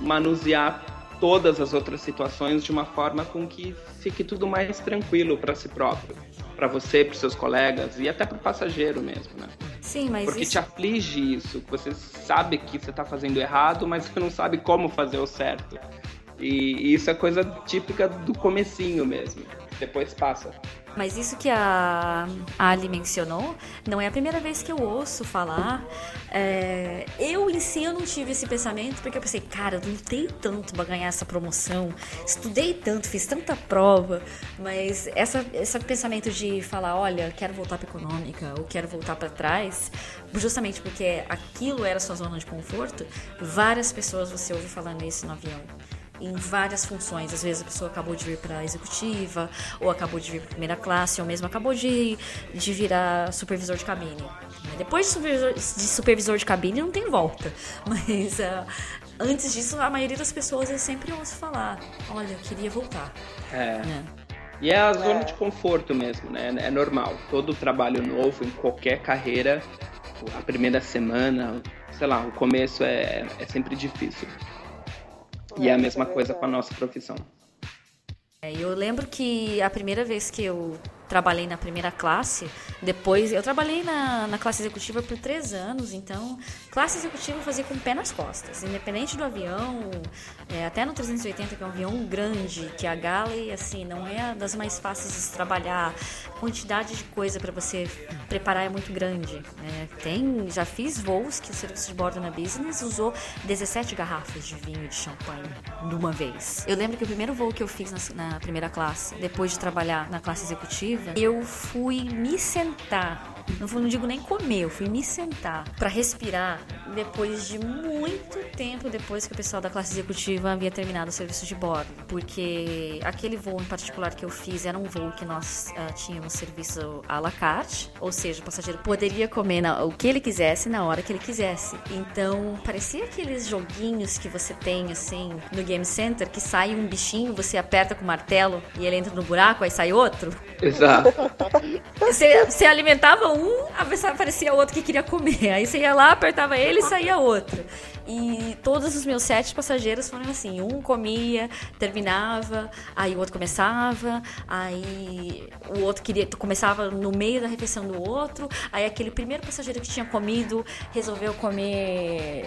manusear todas as outras situações de uma forma com que fique tudo mais tranquilo para si próprio, para você, para seus colegas e até para o passageiro mesmo, né? Sim, mas porque isso... te aflige isso, você sabe que você está fazendo errado, mas você não sabe como fazer o certo. E, isso é coisa típica do comecinho mesmo. Depois passa. Mas isso que a Ali mencionou, não é a primeira vez que eu ouço falar. É, eu em si eu não tive esse pensamento, porque eu pensei, cara, eu lutei tanto para ganhar essa promoção, estudei tanto, fiz tanta prova, mas essa, esse pensamento de falar, olha, quero voltar para econômica, ou quero voltar para trás, justamente porque aquilo era sua zona de conforto, várias pessoas você ouve falando isso no avião em várias funções. Às vezes a pessoa acabou de vir para executiva, ou acabou de vir para primeira classe, ou mesmo acabou de, de virar supervisor de cabine. Depois de supervisor, de supervisor de cabine não tem volta, [laughs] mas uh, antes disso a maioria das pessoas eu sempre ouço falar: olha, eu queria voltar. É. Né? E é a zona de conforto mesmo, né? É normal. Todo trabalho novo, em qualquer carreira, a primeira semana, sei lá, o começo é, é sempre difícil. E é a mesma coisa com a nossa profissão. É, eu lembro que a primeira vez que eu trabalhei na primeira classe. Depois, eu trabalhei na, na classe executiva por três anos, então, classe executiva eu fazia com o pé nas costas. Independente do avião, é, até no 380, que é um avião grande, que a Galley, assim, não é das mais fáceis de se trabalhar. A quantidade de coisa para você preparar é muito grande. Né? Tem, já fiz voos que o serviço de bordo na business usou 17 garrafas de vinho de champanhe numa vez. Eu lembro que o primeiro voo que eu fiz na, na primeira classe, depois de trabalhar na classe executiva, eu fui me sentar não, não digo nem comer, eu fui me sentar para respirar depois de muito tempo depois que o pessoal da classe executiva havia terminado o serviço de bordo. Porque aquele voo em particular que eu fiz era um voo que nós uh, tínhamos serviço à la carte, ou seja, o passageiro poderia comer na, o que ele quisesse na hora que ele quisesse. Então, parecia aqueles joguinhos que você tem assim no Game Center que sai um bichinho, você aperta com o martelo e ele entra no buraco, aí sai outro. Exato. Você, você alimentava um, aparecia outro que queria comer. Aí você ia lá, apertava ele e saía outro. E todos os meus sete passageiros foram assim: um comia, terminava, aí o outro começava, aí o outro queria começava no meio da refeição do outro, aí aquele primeiro passageiro que tinha comido resolveu comer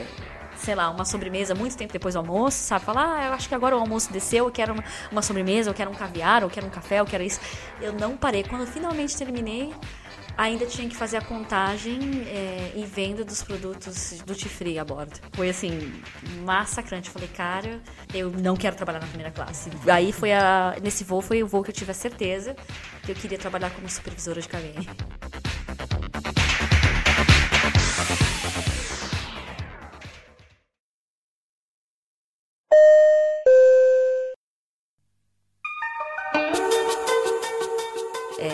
sei lá, uma sobremesa muito tempo depois do almoço, sabe? Falar, ah, eu acho que agora o almoço desceu, eu quero uma, uma sobremesa, eu quero um caviar, eu quero um café, eu quero isso. Eu não parei. Quando eu finalmente terminei, ainda tinha que fazer a contagem é, e venda dos produtos do Tifree a bordo. Foi assim, massacrante. Falei, cara, eu não quero trabalhar na primeira classe. Aí foi a. Nesse voo foi o voo que eu tive a certeza que eu queria trabalhar como supervisora de cabine.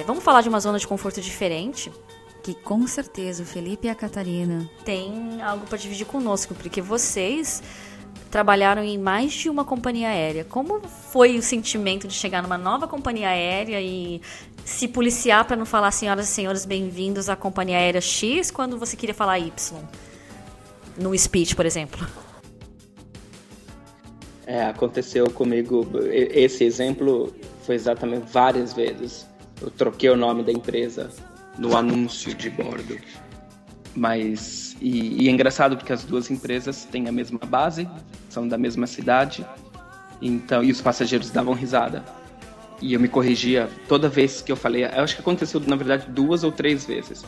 Vamos falar de uma zona de conforto diferente, que com certeza o Felipe e a Catarina têm algo para dividir conosco, porque vocês trabalharam em mais de uma companhia aérea. Como foi o sentimento de chegar numa nova companhia aérea e se policiar para não falar senhoras e senhores bem-vindos à companhia aérea X quando você queria falar Y? No speech, por exemplo. É, aconteceu comigo. Esse exemplo foi exatamente várias vezes. Eu troquei o nome da empresa no anúncio de bordo. Mas. E, e é engraçado porque as duas empresas têm a mesma base, são da mesma cidade. Então, e os passageiros davam risada. E eu me corrigia toda vez que eu falei. Eu acho que aconteceu, na verdade, duas ou três vezes.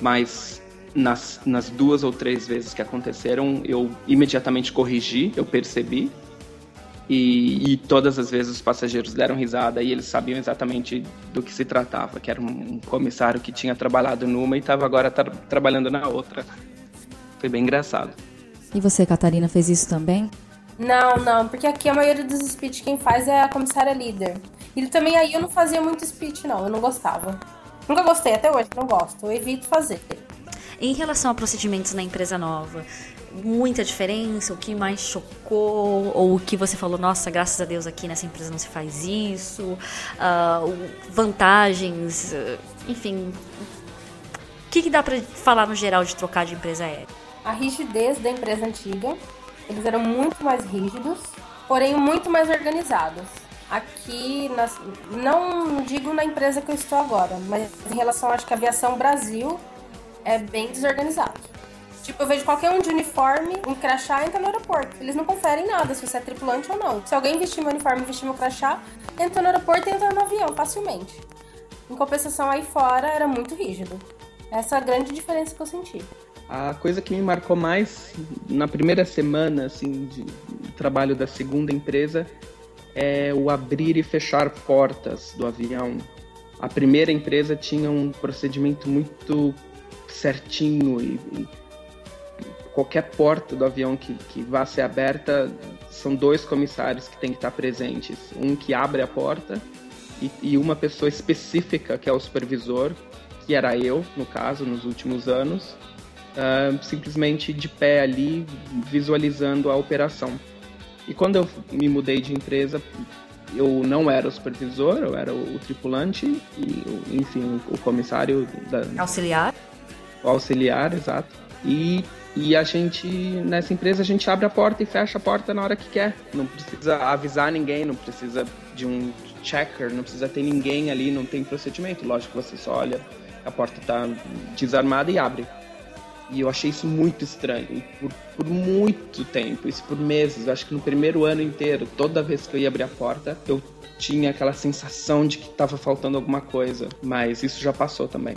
Mas nas, nas duas ou três vezes que aconteceram, eu imediatamente corrigi, eu percebi e, e, todas as vezes os passageiros deram risada e eles sabiam exatamente do que se tratava, que era um comissário que tinha trabalhado numa e estava agora tra trabalhando na outra. Foi bem engraçado. E você, Catarina, fez isso também? Não, não, porque aqui a maioria dos speech quem faz é a comissária líder. E também aí eu não fazia muito speech, não, eu não gostava. Nunca gostei, até hoje não gosto, eu evito fazer. Em relação a procedimentos na empresa nova, muita diferença? O que mais chocou? Ou o que você falou, nossa, graças a Deus aqui nessa empresa não se faz isso? Uh, vantagens, uh, enfim. O que, que dá para falar no geral de trocar de empresa aérea? A rigidez da empresa antiga, eles eram muito mais rígidos, porém muito mais organizados. Aqui, nas, não digo na empresa que eu estou agora, mas em relação, acho que a aviação Brasil é bem desorganizado. Tipo, eu vejo qualquer um de uniforme, um crachá, entra no aeroporto. Eles não conferem nada se você é tripulante ou não. Se alguém vestir meu uniforme e vestir meu crachá, entra no aeroporto e entra no avião facilmente. Em compensação, aí fora era muito rígido. Essa é a grande diferença que eu senti. A coisa que me marcou mais na primeira semana assim, de trabalho da segunda empresa é o abrir e fechar portas do avião. A primeira empresa tinha um procedimento muito certinho e, e qualquer porta do avião que, que vá ser aberta, são dois comissários que têm que estar presentes. Um que abre a porta e, e uma pessoa específica, que é o supervisor, que era eu, no caso, nos últimos anos, uh, simplesmente de pé ali, visualizando a operação. E quando eu me mudei de empresa, eu não era o supervisor, eu era o, o tripulante e, enfim, o, o comissário da... Auxiliar? O auxiliar, exato. E e a gente, nessa empresa, a gente abre a porta e fecha a porta na hora que quer. Não precisa avisar ninguém, não precisa de um checker, não precisa ter ninguém ali, não tem procedimento. Lógico você só olha, a porta está desarmada e abre. E eu achei isso muito estranho, por, por muito tempo, isso por meses. Acho que no primeiro ano inteiro, toda vez que eu ia abrir a porta, eu tinha aquela sensação de que estava faltando alguma coisa. Mas isso já passou também.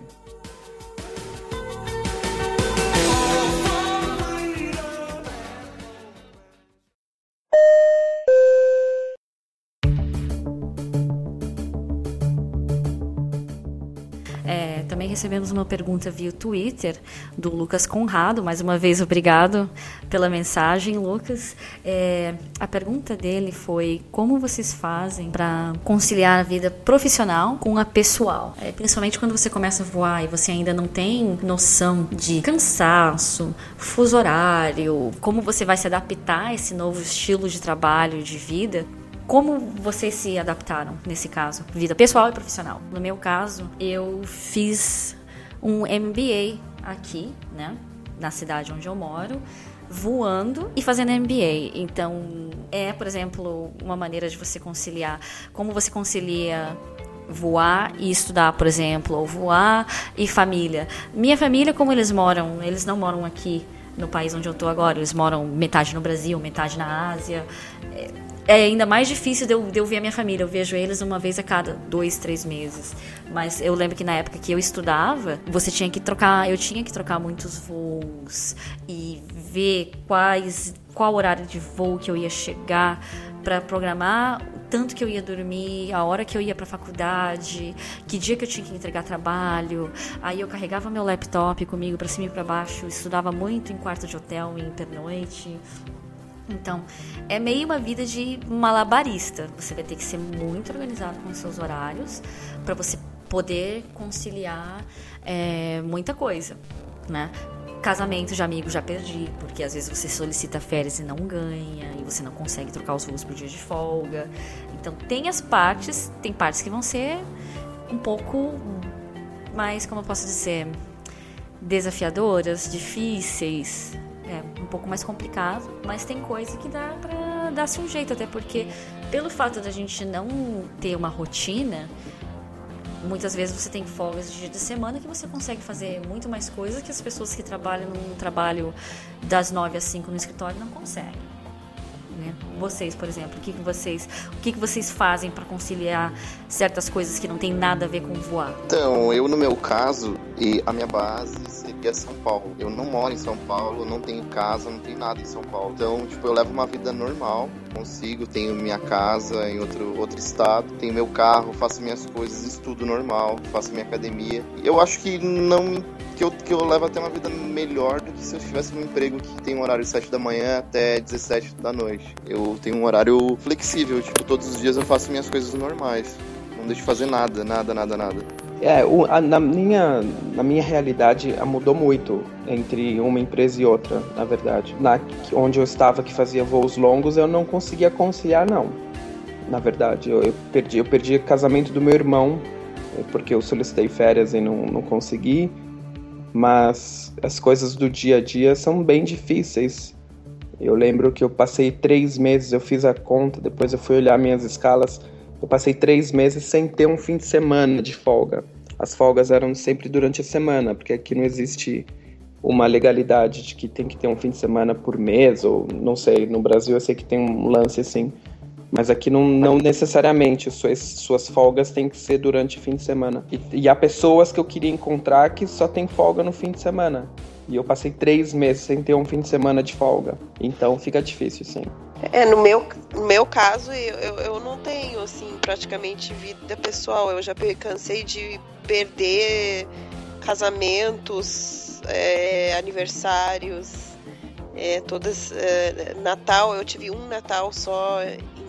Uma pergunta via Twitter do Lucas Conrado. Mais uma vez, obrigado pela mensagem, Lucas. É, a pergunta dele foi: como vocês fazem para conciliar a vida profissional com a pessoal? É, principalmente quando você começa a voar e você ainda não tem noção de cansaço, fuso horário, como você vai se adaptar a esse novo estilo de trabalho, de vida. Como vocês se adaptaram nesse caso? Vida pessoal e profissional. No meu caso, eu fiz um MBA aqui, né? Na cidade onde eu moro, voando e fazendo MBA. Então, é, por exemplo, uma maneira de você conciliar. Como você concilia voar e estudar, por exemplo, ou voar e família. Minha família, como eles moram, eles não moram aqui no país onde eu estou agora, eles moram metade no Brasil, metade na Ásia. É, é ainda mais difícil de eu, de eu ver a minha família. Eu vejo eles uma vez a cada dois, três meses. Mas eu lembro que na época que eu estudava, você tinha que trocar, eu tinha que trocar muitos voos e ver quais, qual horário de voo que eu ia chegar para programar o tanto que eu ia dormir, a hora que eu ia para faculdade, que dia que eu tinha que entregar trabalho. Aí eu carregava meu laptop comigo para cima e para baixo, estudava muito em quarto de hotel, em pernoite. Então, é meio uma vida de malabarista. Você vai ter que ser muito organizado com os seus horários para você poder conciliar é, muita coisa, né? Casamento de amigo já perdi, porque às vezes você solicita férias e não ganha, e você não consegue trocar os voos por dia de folga. Então tem as partes, tem partes que vão ser um pouco mais, como eu posso dizer, desafiadoras, difíceis, é um pouco mais complicado, mas tem coisa que dá pra dar-se um jeito, até porque pelo fato da gente não ter uma rotina, muitas vezes você tem folgas de dia de semana que você consegue fazer muito mais coisas que as pessoas que trabalham num trabalho das 9 às 5 no escritório não conseguem. Né? Vocês, por exemplo, o que, que vocês, o que, que vocês fazem para conciliar certas coisas que não tem nada a ver com voar? Então, eu no meu caso, e a minha base seria São Paulo. Eu não moro em São Paulo, não tenho casa, não tenho nada em São Paulo. Então, tipo, eu levo uma vida normal, consigo, tenho minha casa em outro, outro estado, tenho meu carro, faço minhas coisas, estudo normal, faço minha academia. Eu acho que não que eu, que eu levo até uma vida melhor do que se eu estivesse num emprego que tem um horário 7 da manhã até 17 da noite. Eu tenho um horário flexível, tipo, todos os dias eu faço minhas coisas normais. Não deixo de fazer nada, nada, nada, nada. É, o, a, na, minha, na minha realidade mudou muito entre uma empresa e outra, na verdade. Na, onde eu estava que fazia voos longos, eu não conseguia conciliar, não. Na verdade, eu, eu perdi, eu perdi o casamento do meu irmão, porque eu solicitei férias e não, não consegui mas as coisas do dia a dia são bem difíceis. Eu lembro que eu passei três meses, eu fiz a conta, depois eu fui olhar minhas escalas. Eu passei três meses sem ter um fim de semana de folga. As folgas eram sempre durante a semana, porque aqui não existe uma legalidade de que tem que ter um fim de semana por mês, ou não sei, no Brasil eu sei que tem um lance assim. Mas aqui não, não necessariamente suas, suas folgas têm que ser durante o fim de semana. E, e há pessoas que eu queria encontrar que só tem folga no fim de semana. E eu passei três meses sem ter um fim de semana de folga. Então fica difícil, sim. É, no meu, no meu caso, eu, eu, não tenho, assim, praticamente vida pessoal. Eu já cansei de perder casamentos, é, aniversários, é, todas. É, Natal, eu tive um Natal só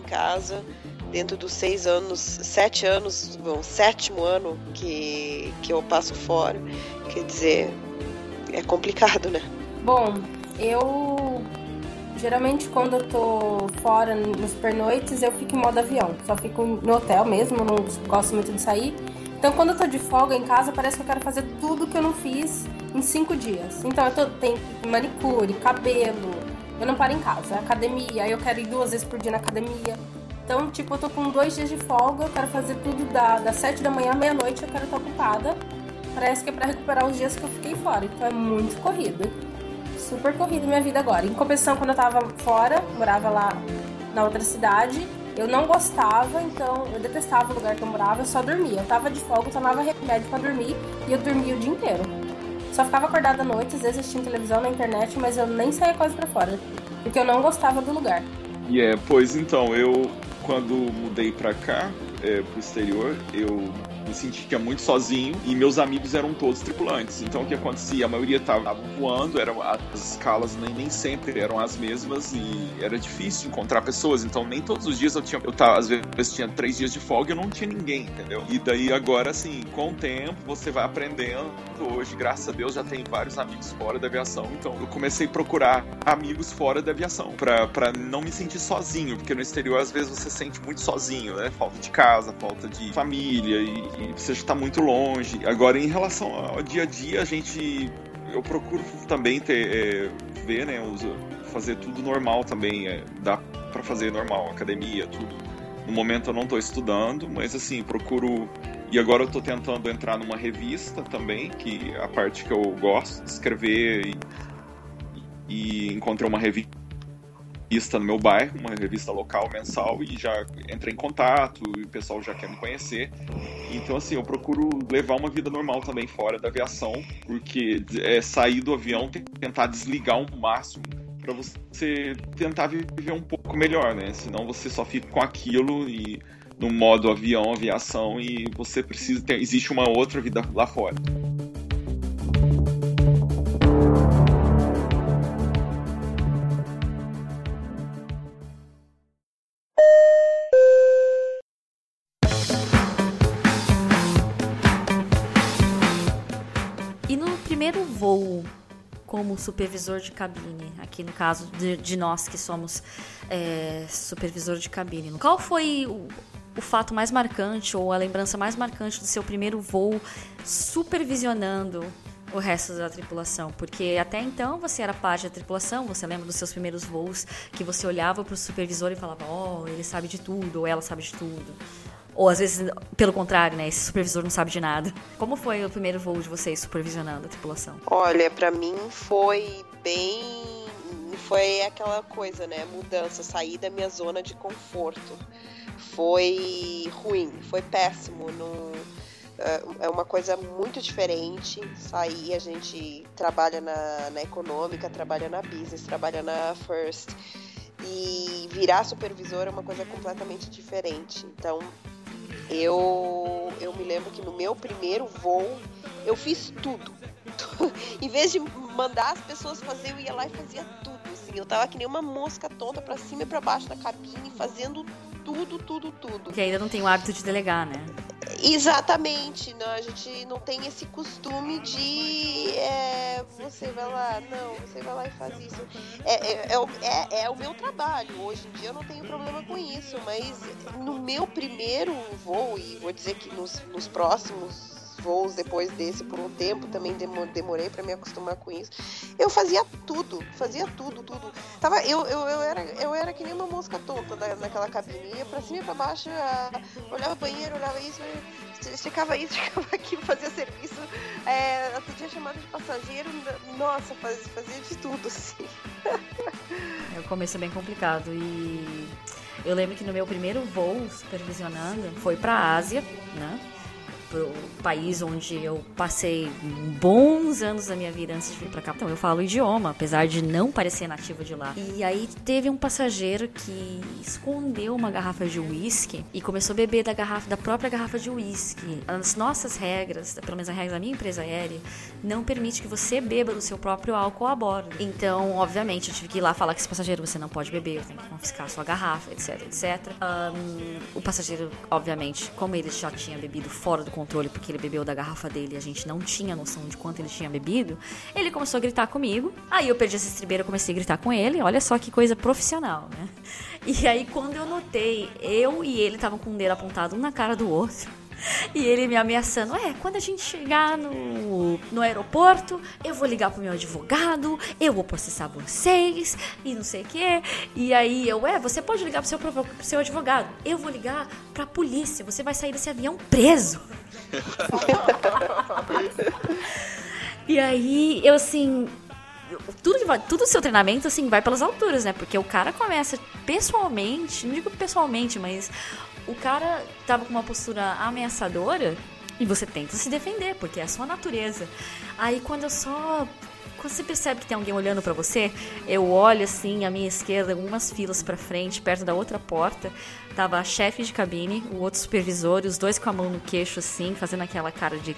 casa dentro dos seis anos, sete anos, bom, sétimo ano que, que eu passo fora. Quer dizer, é complicado, né? Bom, eu geralmente quando eu tô fora nos pernoites, eu fico em modo avião. Só fico no hotel mesmo, não gosto muito de sair. Então quando eu tô de folga em casa, parece que eu quero fazer tudo que eu não fiz em cinco dias. Então eu tô, tenho manicure, cabelo, eu não paro em casa. Academia, eu quero ir duas vezes por dia na academia. Então, tipo, eu tô com dois dias de folga, eu quero fazer tudo da, das sete da manhã à meia-noite, eu quero estar ocupada. Parece que é pra recuperar os dias que eu fiquei fora. Então é muito corrido. Super corrido minha vida agora. Em compensação, quando eu tava fora, morava lá na outra cidade, eu não gostava, então eu detestava o lugar que eu morava, eu só dormia. Eu tava de folga, eu tomava remédio para dormir e eu dormia o dia inteiro. Só ficava acordada à noite, às vezes assistindo televisão na internet, mas eu nem saía quase pra fora. Porque eu não gostava do lugar. E yeah, é, pois então, eu quando mudei pra cá, é, pro exterior, eu me sentia muito sozinho e meus amigos eram todos tripulantes. Então o que acontecia? A maioria estava voando, eram, as escalas nem, nem sempre eram as mesmas e era difícil encontrar pessoas. Então nem todos os dias eu tinha, eu tava, às vezes tinha três dias de folga e eu não tinha ninguém, entendeu? E daí agora, assim, com o tempo você vai aprendendo. Hoje, graças a Deus, já tenho vários amigos fora da aviação. Então eu comecei a procurar amigos fora da aviação para não me sentir sozinho, porque no exterior às vezes você se sente muito sozinho, né? Falta de casa, falta de família e e você está muito longe. Agora, em relação ao dia a dia, a gente. Eu procuro também ter. É, ver, né? fazer tudo normal também. É, dá para fazer normal, academia, tudo. No momento eu não estou estudando, mas assim, procuro. E agora eu estou tentando entrar numa revista também, que é a parte que eu gosto de escrever e, e encontrei uma revista revista no meu bairro, uma revista local mensal, e já entrei em contato, e o pessoal já quer me conhecer. Então, assim, eu procuro levar uma vida normal também fora da aviação, porque é sair do avião, tentar desligar o máximo para você tentar viver um pouco melhor, né? Senão você só fica com aquilo e no modo avião, aviação, e você precisa ter. Existe uma outra vida lá fora. Como supervisor de cabine? Aqui no caso de, de nós que somos é, supervisor de cabine. Qual foi o, o fato mais marcante ou a lembrança mais marcante do seu primeiro voo supervisionando o resto da tripulação? Porque até então você era parte da tripulação, você lembra dos seus primeiros voos que você olhava para o supervisor e falava: "Oh, ele sabe de tudo", ou "Ela sabe de tudo". Ou às vezes, pelo contrário, né? Esse supervisor não sabe de nada. Como foi o primeiro voo de vocês supervisionando a tripulação? Olha, para mim foi bem. Foi aquela coisa, né? Mudança, sair da minha zona de conforto. Foi ruim, foi péssimo. Não é uma coisa muito diferente. Sair, a gente trabalha na, na econômica, trabalha na business, trabalha na first. E virar supervisor é uma coisa completamente diferente. Então, eu, eu me lembro que no meu primeiro voo eu fiz tudo. [laughs] em vez de mandar as pessoas fazer, eu ia lá e fazia tudo. Assim. Eu tava que nem uma mosca tonta para cima e para baixo da cabine, fazendo tudo, tudo, tudo. Que ainda não tem o hábito de delegar, né? Exatamente, não, a gente não tem esse costume de é, você vai lá, não, você vai lá e faz isso. É, é, é, é, é o meu trabalho. Hoje em dia eu não tenho problema com isso, mas no meu primeiro voo, e vou dizer que nos, nos próximos voos depois desse por um tempo, também demorei para me acostumar com isso. Eu fazia tudo, fazia tudo, tudo. Tava, eu, eu, eu, era, eu era que nem uma mosca tonta naquela cabine, ia pra cima e pra baixo, olhava banheiro, olhava isso, esticava isso, [laughs] ficava aquilo, fazia serviço, é, atendia chamada de passageiro, nossa, fazia, fazia de tudo, assim. [laughs] O começo é bem complicado e eu lembro que no meu primeiro voo supervisionando foi para a Ásia, né? Pro país onde eu passei bons anos da minha vida antes de vir para cá. Então eu falo idioma, apesar de não parecer nativa de lá. E aí teve um passageiro que escondeu uma garrafa de uísque e começou a beber da garrafa da própria garrafa de uísque. As nossas regras, pelo menos a regra da minha empresa aérea, não permite que você beba do seu próprio álcool a bordo. Então, obviamente, eu tive que ir lá falar que esse passageiro você não pode beber, tenho que confiscar a sua garrafa, etc, etc. Um, o passageiro, obviamente, como ele já tinha bebido fora do controle porque ele bebeu da garrafa dele e a gente não tinha noção de quanto ele tinha bebido, ele começou a gritar comigo. Aí eu perdi essa estribeira, comecei a gritar com ele. Olha só que coisa profissional, né? E aí quando eu notei, eu e ele estavam com o dedo apontado um na cara do outro. [laughs] E ele me ameaçando: é, quando a gente chegar no, no aeroporto, eu vou ligar pro meu advogado, eu vou processar vocês e não sei o quê. E aí eu: é, você pode ligar pro seu, pro seu advogado, eu vou ligar pra polícia, você vai sair desse avião preso. [laughs] e aí eu assim, tudo, o seu treinamento, assim, vai pelas alturas, né? Porque o cara começa pessoalmente, não digo pessoalmente, mas o cara tava com uma postura ameaçadora e você tenta se defender, porque é a sua natureza. Aí quando eu só quando você percebe que tem alguém olhando para você, eu olho assim à minha esquerda, algumas filas para frente, perto da outra porta, tava a chefe de cabine, o outro supervisor, os dois com a mão no queixo assim, fazendo aquela cara de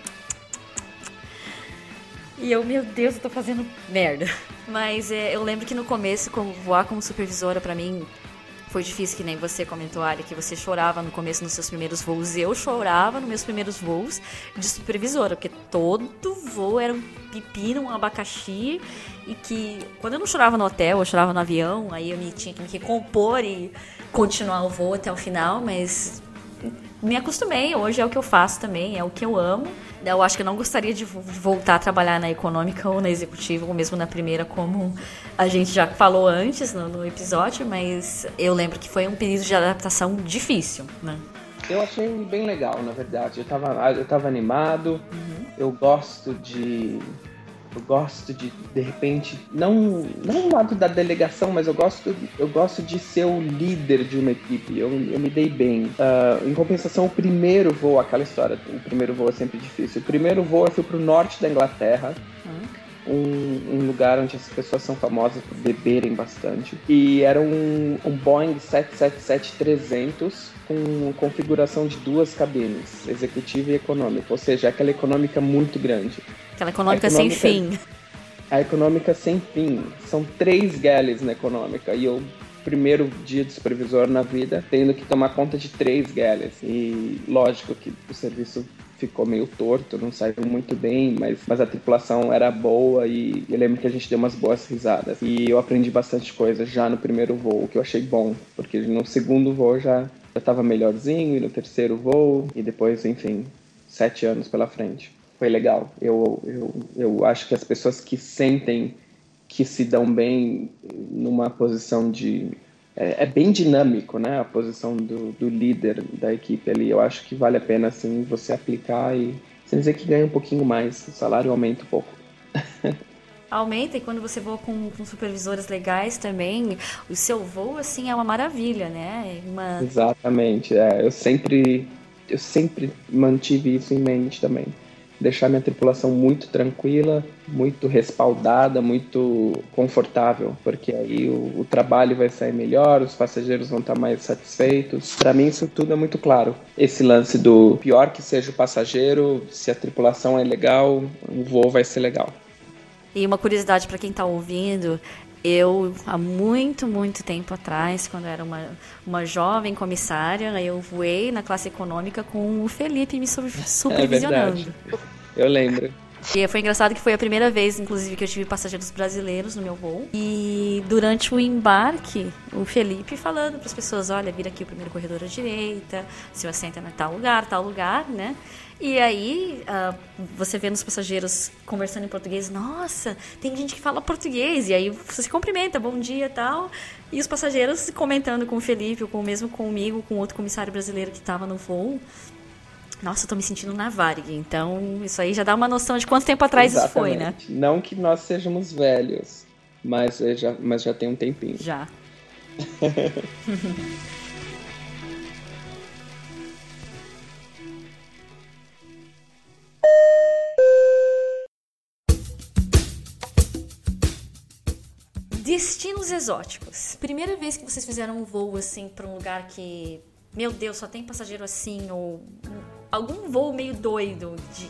e eu, meu Deus, eu tô fazendo merda. Mas é, eu lembro que no começo, como voar como supervisora para mim foi difícil, que nem você comentou, Ari, que você chorava no começo nos seus primeiros voos. Eu chorava nos meus primeiros voos de supervisora, porque todo voo era um pepino, um abacaxi. E que quando eu não chorava no hotel, eu chorava no avião, aí eu me, tinha que me recompor e continuar o voo até o final, mas me acostumei, hoje é o que eu faço também, é o que eu amo. Eu acho que eu não gostaria de voltar a trabalhar na econômica ou na executiva, ou mesmo na primeira, como a gente já falou antes no, no episódio, mas eu lembro que foi um período de adaptação difícil, né? Eu achei bem legal, na verdade. Eu tava, eu tava animado, uhum. eu gosto de eu gosto de, de repente, não, não o lado da delegação, mas eu gosto, eu gosto de ser o líder de uma equipe. Eu, eu me dei bem. Uh, em compensação, o primeiro voo, aquela história, o primeiro voo é sempre difícil. O primeiro voo eu fui pro norte da Inglaterra. Um, um, lugar onde as pessoas são famosas por beberem bastante. E era um, um Boeing 777-300 com configuração de duas cabines, executiva e econômica, ou seja, aquela econômica muito grande. Aquela econômica, econômica sem fim. A econômica sem fim. São três galleys na econômica. E eu primeiro dia de supervisor na vida, tendo que tomar conta de três galleys. E lógico que o serviço ficou meio torto, não saiu muito bem, mas, mas a tripulação era boa e eu lembro que a gente deu umas boas risadas. E eu aprendi bastante coisa já no primeiro voo, que eu achei bom, porque no segundo voo já já estava melhorzinho, e no terceiro voo, e depois, enfim, sete anos pela frente. Foi legal. Eu, eu, eu acho que as pessoas que sentem que se dão bem numa posição de. É, é bem dinâmico, né? A posição do, do, líder da equipe ali. Eu acho que vale a pena, assim, você aplicar e. Sem dizer que ganha um pouquinho mais, o salário aumenta um pouco. [laughs] aumenta e quando você voa com, com supervisores legais também, o seu voo assim é uma maravilha, né? Uma... Exatamente, é, eu sempre eu sempre mantive isso em mente também. Deixar minha tripulação muito tranquila, muito respaldada, muito confortável, porque aí o, o trabalho vai sair melhor, os passageiros vão estar mais satisfeitos. Para mim, isso tudo é muito claro. Esse lance do pior que seja o passageiro, se a tripulação é legal, o voo vai ser legal. E uma curiosidade para quem está ouvindo, eu, há muito, muito tempo atrás, quando era uma, uma jovem comissária, eu voei na classe econômica com o Felipe me [laughs] é supervisionando. É eu lembro. E foi engraçado que foi a primeira vez, inclusive, que eu tive passageiros brasileiros no meu voo. E durante o embarque, o Felipe falando para as pessoas: olha, vira aqui o primeiro corredor à direita, seu assento é em tal lugar, tal lugar, né? E aí, uh, você vê nos passageiros conversando em português, nossa, tem gente que fala português, e aí você se cumprimenta, bom dia e tal. E os passageiros comentando com o Felipe, ou com, mesmo comigo, com outro comissário brasileiro que estava no voo. Nossa, eu tô me sentindo na Varig. Então, isso aí já dá uma noção de quanto tempo atrás Exatamente. isso foi, né? Não que nós sejamos velhos, mas já, mas já tem um tempinho. Já. [laughs] Destinos exóticos. Primeira vez que vocês fizeram um voo assim para um lugar que, meu Deus, só tem passageiro assim ou algum voo meio doido de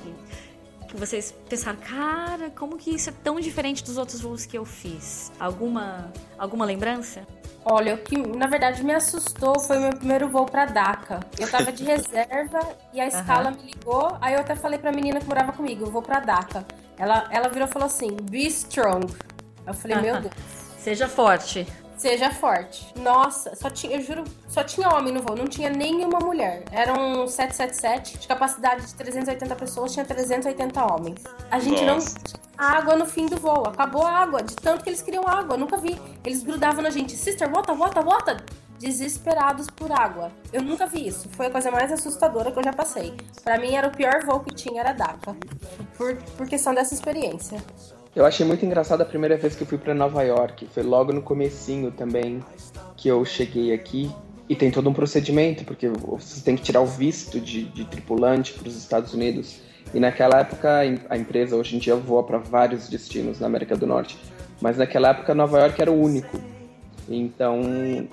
que vocês pensaram, cara, como que isso é tão diferente dos outros voos que eu fiz? Alguma alguma lembrança? Olha, o que na verdade me assustou foi o meu primeiro voo para Dhaka. Eu tava de [laughs] reserva e a escala uhum. me ligou, aí eu até falei pra menina que morava comigo, eu vou para Dhaka. Ela, ela virou e falou assim: "Be strong". Eu falei: "Meu [laughs] Deus". Seja forte. Seja forte. Nossa, só tinha, eu juro, só tinha homem no voo, não tinha nenhuma mulher. Era um 777 de capacidade de 380 pessoas, tinha 380 homens. A gente Nossa. não água no fim do voo. Acabou a água, de tanto que eles queriam água. Eu nunca vi. Eles grudavam na gente. Sister, water, water, water. Desesperados por água. Eu nunca vi isso. Foi a coisa mais assustadora que eu já passei. Para mim era o pior voo que tinha, era DACA. Por, por questão dessa experiência. Eu achei muito engraçado a primeira vez que eu fui para Nova York. Foi logo no comecinho também que eu cheguei aqui. E tem todo um procedimento, porque você tem que tirar o visto de, de tripulante para os Estados Unidos. E naquela época a empresa hoje em dia voa para vários destinos na América do Norte. Mas naquela época Nova York era o único. Então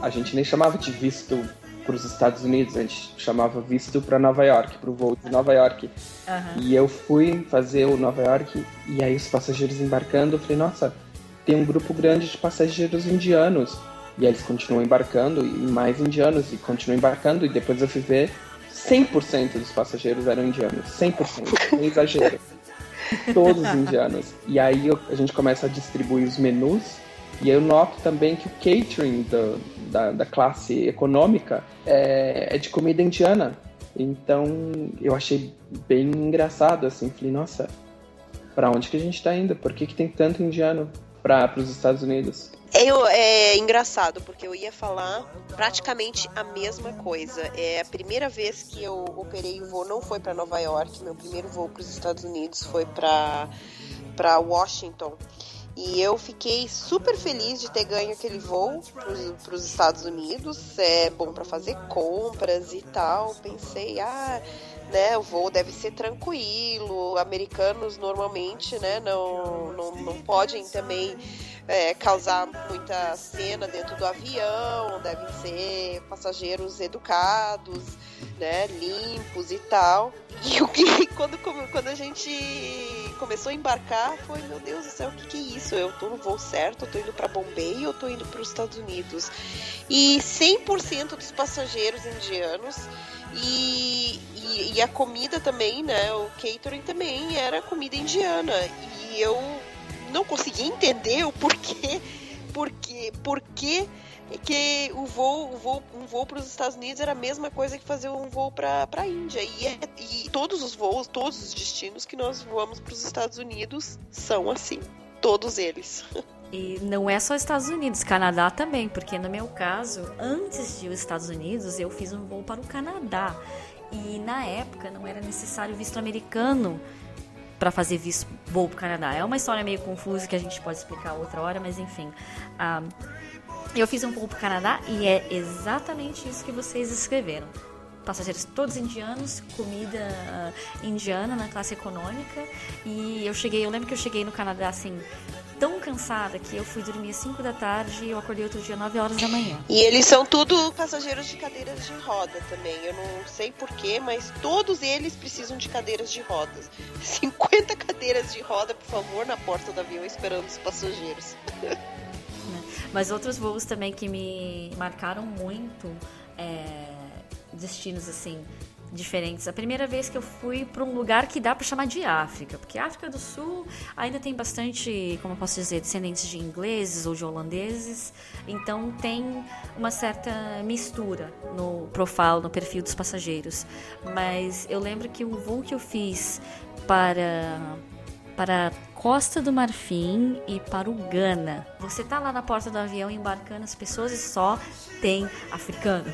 a gente nem chamava de visto para os Estados Unidos, a gente chamava visto para Nova York, para o voo de Nova York. Uhum. E eu fui fazer o Nova York e aí os passageiros embarcando, eu falei, nossa, tem um grupo grande de passageiros indianos. E aí eles continuam embarcando e mais indianos e continuam embarcando e depois eu fui ver 100% dos passageiros eram indianos, 100%, [laughs] sem exagero. Todos indianos. E aí eu, a gente começa a distribuir os menus e eu noto também que o catering do, da, da classe econômica é, é, de comida indiana. Então eu achei bem engraçado, assim. Falei, nossa, para onde que a gente está indo? Por que, que tem tanto indiano para os Estados Unidos? Eu, é engraçado, porque eu ia falar praticamente a mesma coisa. É a primeira vez que eu operei o voo não foi para Nova York, meu primeiro voo para os Estados Unidos foi para Washington. E eu fiquei super feliz de ter ganho aquele voo para os Estados Unidos. É bom para fazer compras e tal. Pensei, ah, né, o voo deve ser tranquilo. Americanos normalmente, né, não, não, não podem também é, causar muita cena dentro do avião. Devem ser passageiros educados, né, limpos e tal. E o que [laughs] quando, quando a gente começou a embarcar, foi, meu Deus do céu, o que, que é isso? Eu tô no voo certo, eu tô indo para Bombay ou tô indo para os Estados Unidos? E 100% dos passageiros indianos e, e, e, a comida também, né? O catering também era comida indiana. E eu não conseguia entender o porquê, porquê, porquê que o voo, o voo um voo para os Estados Unidos era a mesma coisa que fazer um voo para a Índia. E, é, e todos os voos, todos os destinos que nós voamos para os Estados Unidos são assim. Todos eles. [laughs] E não é só Estados Unidos, Canadá também, porque no meu caso, antes de os Estados Unidos, eu fiz um voo para o Canadá. E na época não era necessário visto americano para fazer visto voo para o Canadá. É uma história meio confusa que a gente pode explicar outra hora, mas enfim. Ah, eu fiz um voo para o Canadá e é exatamente isso que vocês escreveram. Passageiros todos indianos, comida uh, indiana na classe econômica. E eu cheguei, eu lembro que eu cheguei no Canadá assim, tão cansada que eu fui dormir às 5 da tarde e eu acordei outro dia 9 horas da manhã. E eles são tudo passageiros de cadeiras de roda também. Eu não sei porquê, mas todos eles precisam de cadeiras de rodas. [laughs] 50 cadeiras de roda, por favor, na porta do avião esperando os passageiros. [laughs] Mas outros voos também que me marcaram muito, é, destinos assim diferentes. A primeira vez que eu fui para um lugar que dá para chamar de África, porque a África do Sul ainda tem bastante, como eu posso dizer, descendentes de ingleses ou de holandeses, então tem uma certa mistura no profile, no perfil dos passageiros. Mas eu lembro que o voo que eu fiz para para Costa do Marfim e para o Ghana. Você tá lá na porta do avião embarcando as pessoas e só tem africano.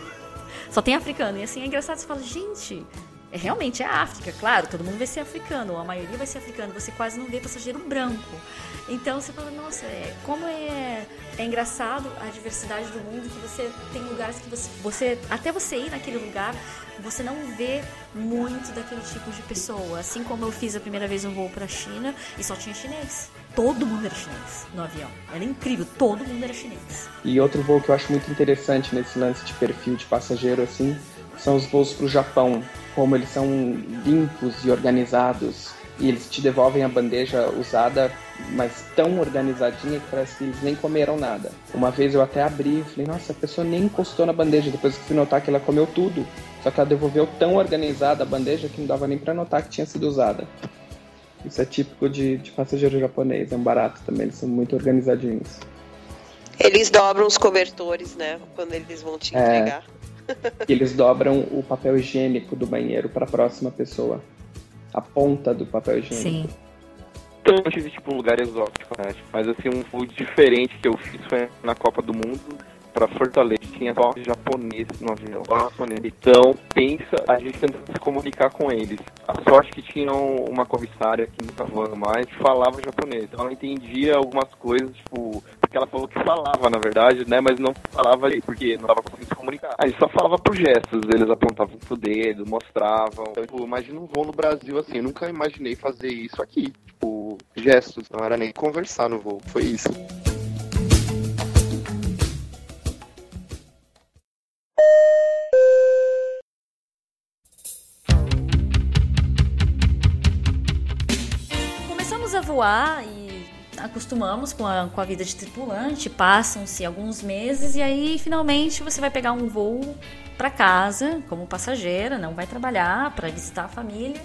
Só tem africano. E assim é engraçado, você fala, gente, é, realmente é África, claro, todo mundo vai ser africano, ou a maioria vai ser africano, você quase não vê passageiro branco. Então você fala, nossa, é, como é, é engraçado a diversidade do mundo, que você tem lugares que você, você, até você ir naquele lugar, você não vê muito daquele tipo de pessoa. Assim como eu fiz a primeira vez um voo para a China e só tinha chinês. Todo mundo era chinês no avião. Era incrível, todo mundo era chinês. E outro voo que eu acho muito interessante nesse lance de perfil de passageiro assim, são os voos para o Japão, como eles são limpos e organizados e eles te devolvem a bandeja usada, mas tão organizadinha que parece que eles nem comeram nada. Uma vez eu até abri e falei, nossa, a pessoa nem encostou na bandeja, depois que fui notar que ela comeu tudo. Só que ela devolveu tão organizada a bandeja que não dava nem para notar que tinha sido usada. Isso é típico de, de passageiro japonês, é um barato também, eles são muito organizadinhos. Eles dobram os cobertores, né, quando eles vão te é. entregar. É, eles dobram o papel higiênico do banheiro para a próxima pessoa a ponta do papel higiênico. Sim. Então eu tive tipo um lugar exótico, né? Mas assim, um voo diferente que eu fiz foi na Copa do Mundo para Fortaleza. Tinha só japonês no avião. Então, pensa, a gente tentando se comunicar com eles. A sorte que tinha uma comissária que nunca voando mais que falava japonês. Então ela entendia algumas coisas, tipo, porque ela falou que falava, na verdade, né? Mas não falava ali, porque não tava conseguindo se comunicar. Aí só falava por gestos, eles apontavam pro dedo, mostravam. Então, tipo, imagina um voo no Brasil assim, eu nunca imaginei fazer isso aqui. Tipo, gestos, não era nem conversar no voo, foi isso. E acostumamos com a, com a vida de tripulante, passam-se alguns meses e aí finalmente você vai pegar um voo para casa como passageira, não vai trabalhar para visitar a família.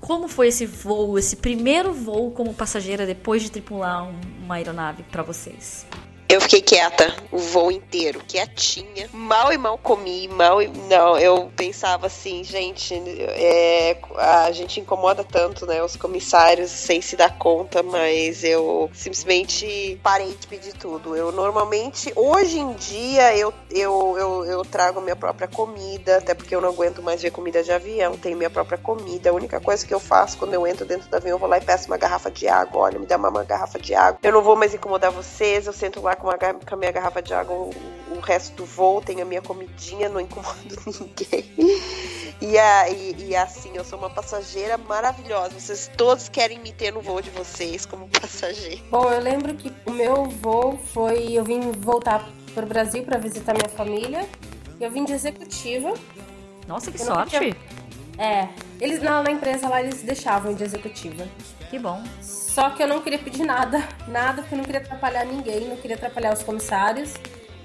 Como foi esse voo, esse primeiro voo como passageira depois de tripular uma aeronave para vocês? Eu fiquei quieta o voo inteiro, quietinha. Mal e mal comi, mal e. Não, eu pensava assim, gente, é, a gente incomoda tanto, né? Os comissários sem se dar conta, mas eu simplesmente parei de pedir tudo. Eu normalmente, hoje em dia, eu, eu, eu, eu trago minha própria comida, até porque eu não aguento mais ver comida de avião, tenho minha própria comida. A única coisa que eu faço quando eu entro dentro do avião, eu vou lá e peço uma garrafa de água. Olha, me dá uma, uma garrafa de água. Eu não vou mais incomodar vocês, eu sento lá com, uma, com a minha garrafa de água o, o, resto do voo, tenho a minha comidinha, não incomodo [laughs] ninguém. E, a, e, e, assim, eu sou uma passageira maravilhosa. Vocês todos querem me ter no voo de vocês como passageiro. Bom, eu lembro que o meu voo foi. Eu vim voltar para o Brasil para visitar minha família. Eu vim de executiva. Nossa, que eu sorte! Tinha... É, Eles na, na empresa lá eles deixavam de executiva. Que bom. Só que eu não queria pedir nada, nada, porque eu não queria atrapalhar ninguém, não queria atrapalhar os comissários.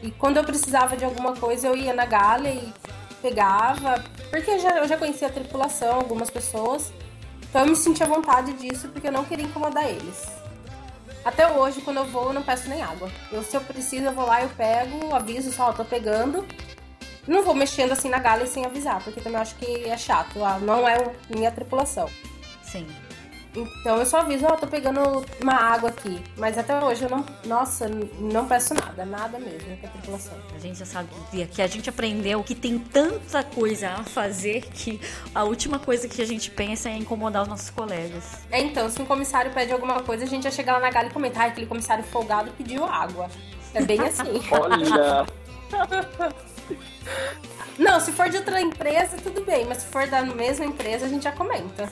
E quando eu precisava de alguma coisa, eu ia na Gale e pegava, porque eu já, eu já conhecia a tripulação, algumas pessoas. Então eu me sentia à vontade disso, porque eu não queria incomodar eles. Até hoje, quando eu vou, eu não peço nem água. Eu, se eu preciso, eu vou lá, eu pego, aviso só, eu tô pegando. Não vou mexendo assim na galha sem avisar, porque também acho que é chato. Ah, não é minha tripulação. Sim. Então eu só aviso, ó, tô pegando uma água aqui. Mas até hoje eu não. Nossa, não peço nada, nada mesmo com a tripulação. A gente já sabe que, que a gente aprendeu que tem tanta coisa a fazer que a última coisa que a gente pensa é incomodar os nossos colegas. É, então, se um comissário pede alguma coisa, a gente já chega lá na galha e comenta, ah, aquele comissário folgado pediu água. É bem assim. [laughs] [laughs] Olha! Não, se for de outra empresa, tudo bem, mas se for da mesma empresa, a gente já comenta.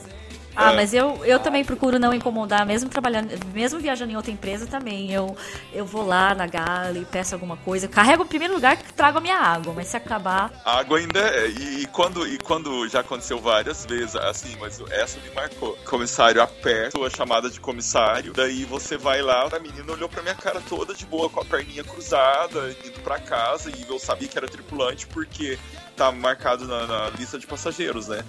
Ah, mas eu, eu também procuro não incomodar, mesmo trabalhando, mesmo viajando em outra empresa também. Eu, eu vou lá na Gala e peço alguma coisa. Carrego o primeiro lugar que trago a minha água, mas se acabar. Água ainda é. E, e quando, e quando já aconteceu várias vezes, assim, mas essa me marcou. Comissário aperta a chamada de comissário, daí você vai lá, a menina olhou pra minha cara toda de boa, com a perninha cruzada, indo pra casa, e eu sabia que era tripulante porque tá marcado na, na lista de passageiros, né?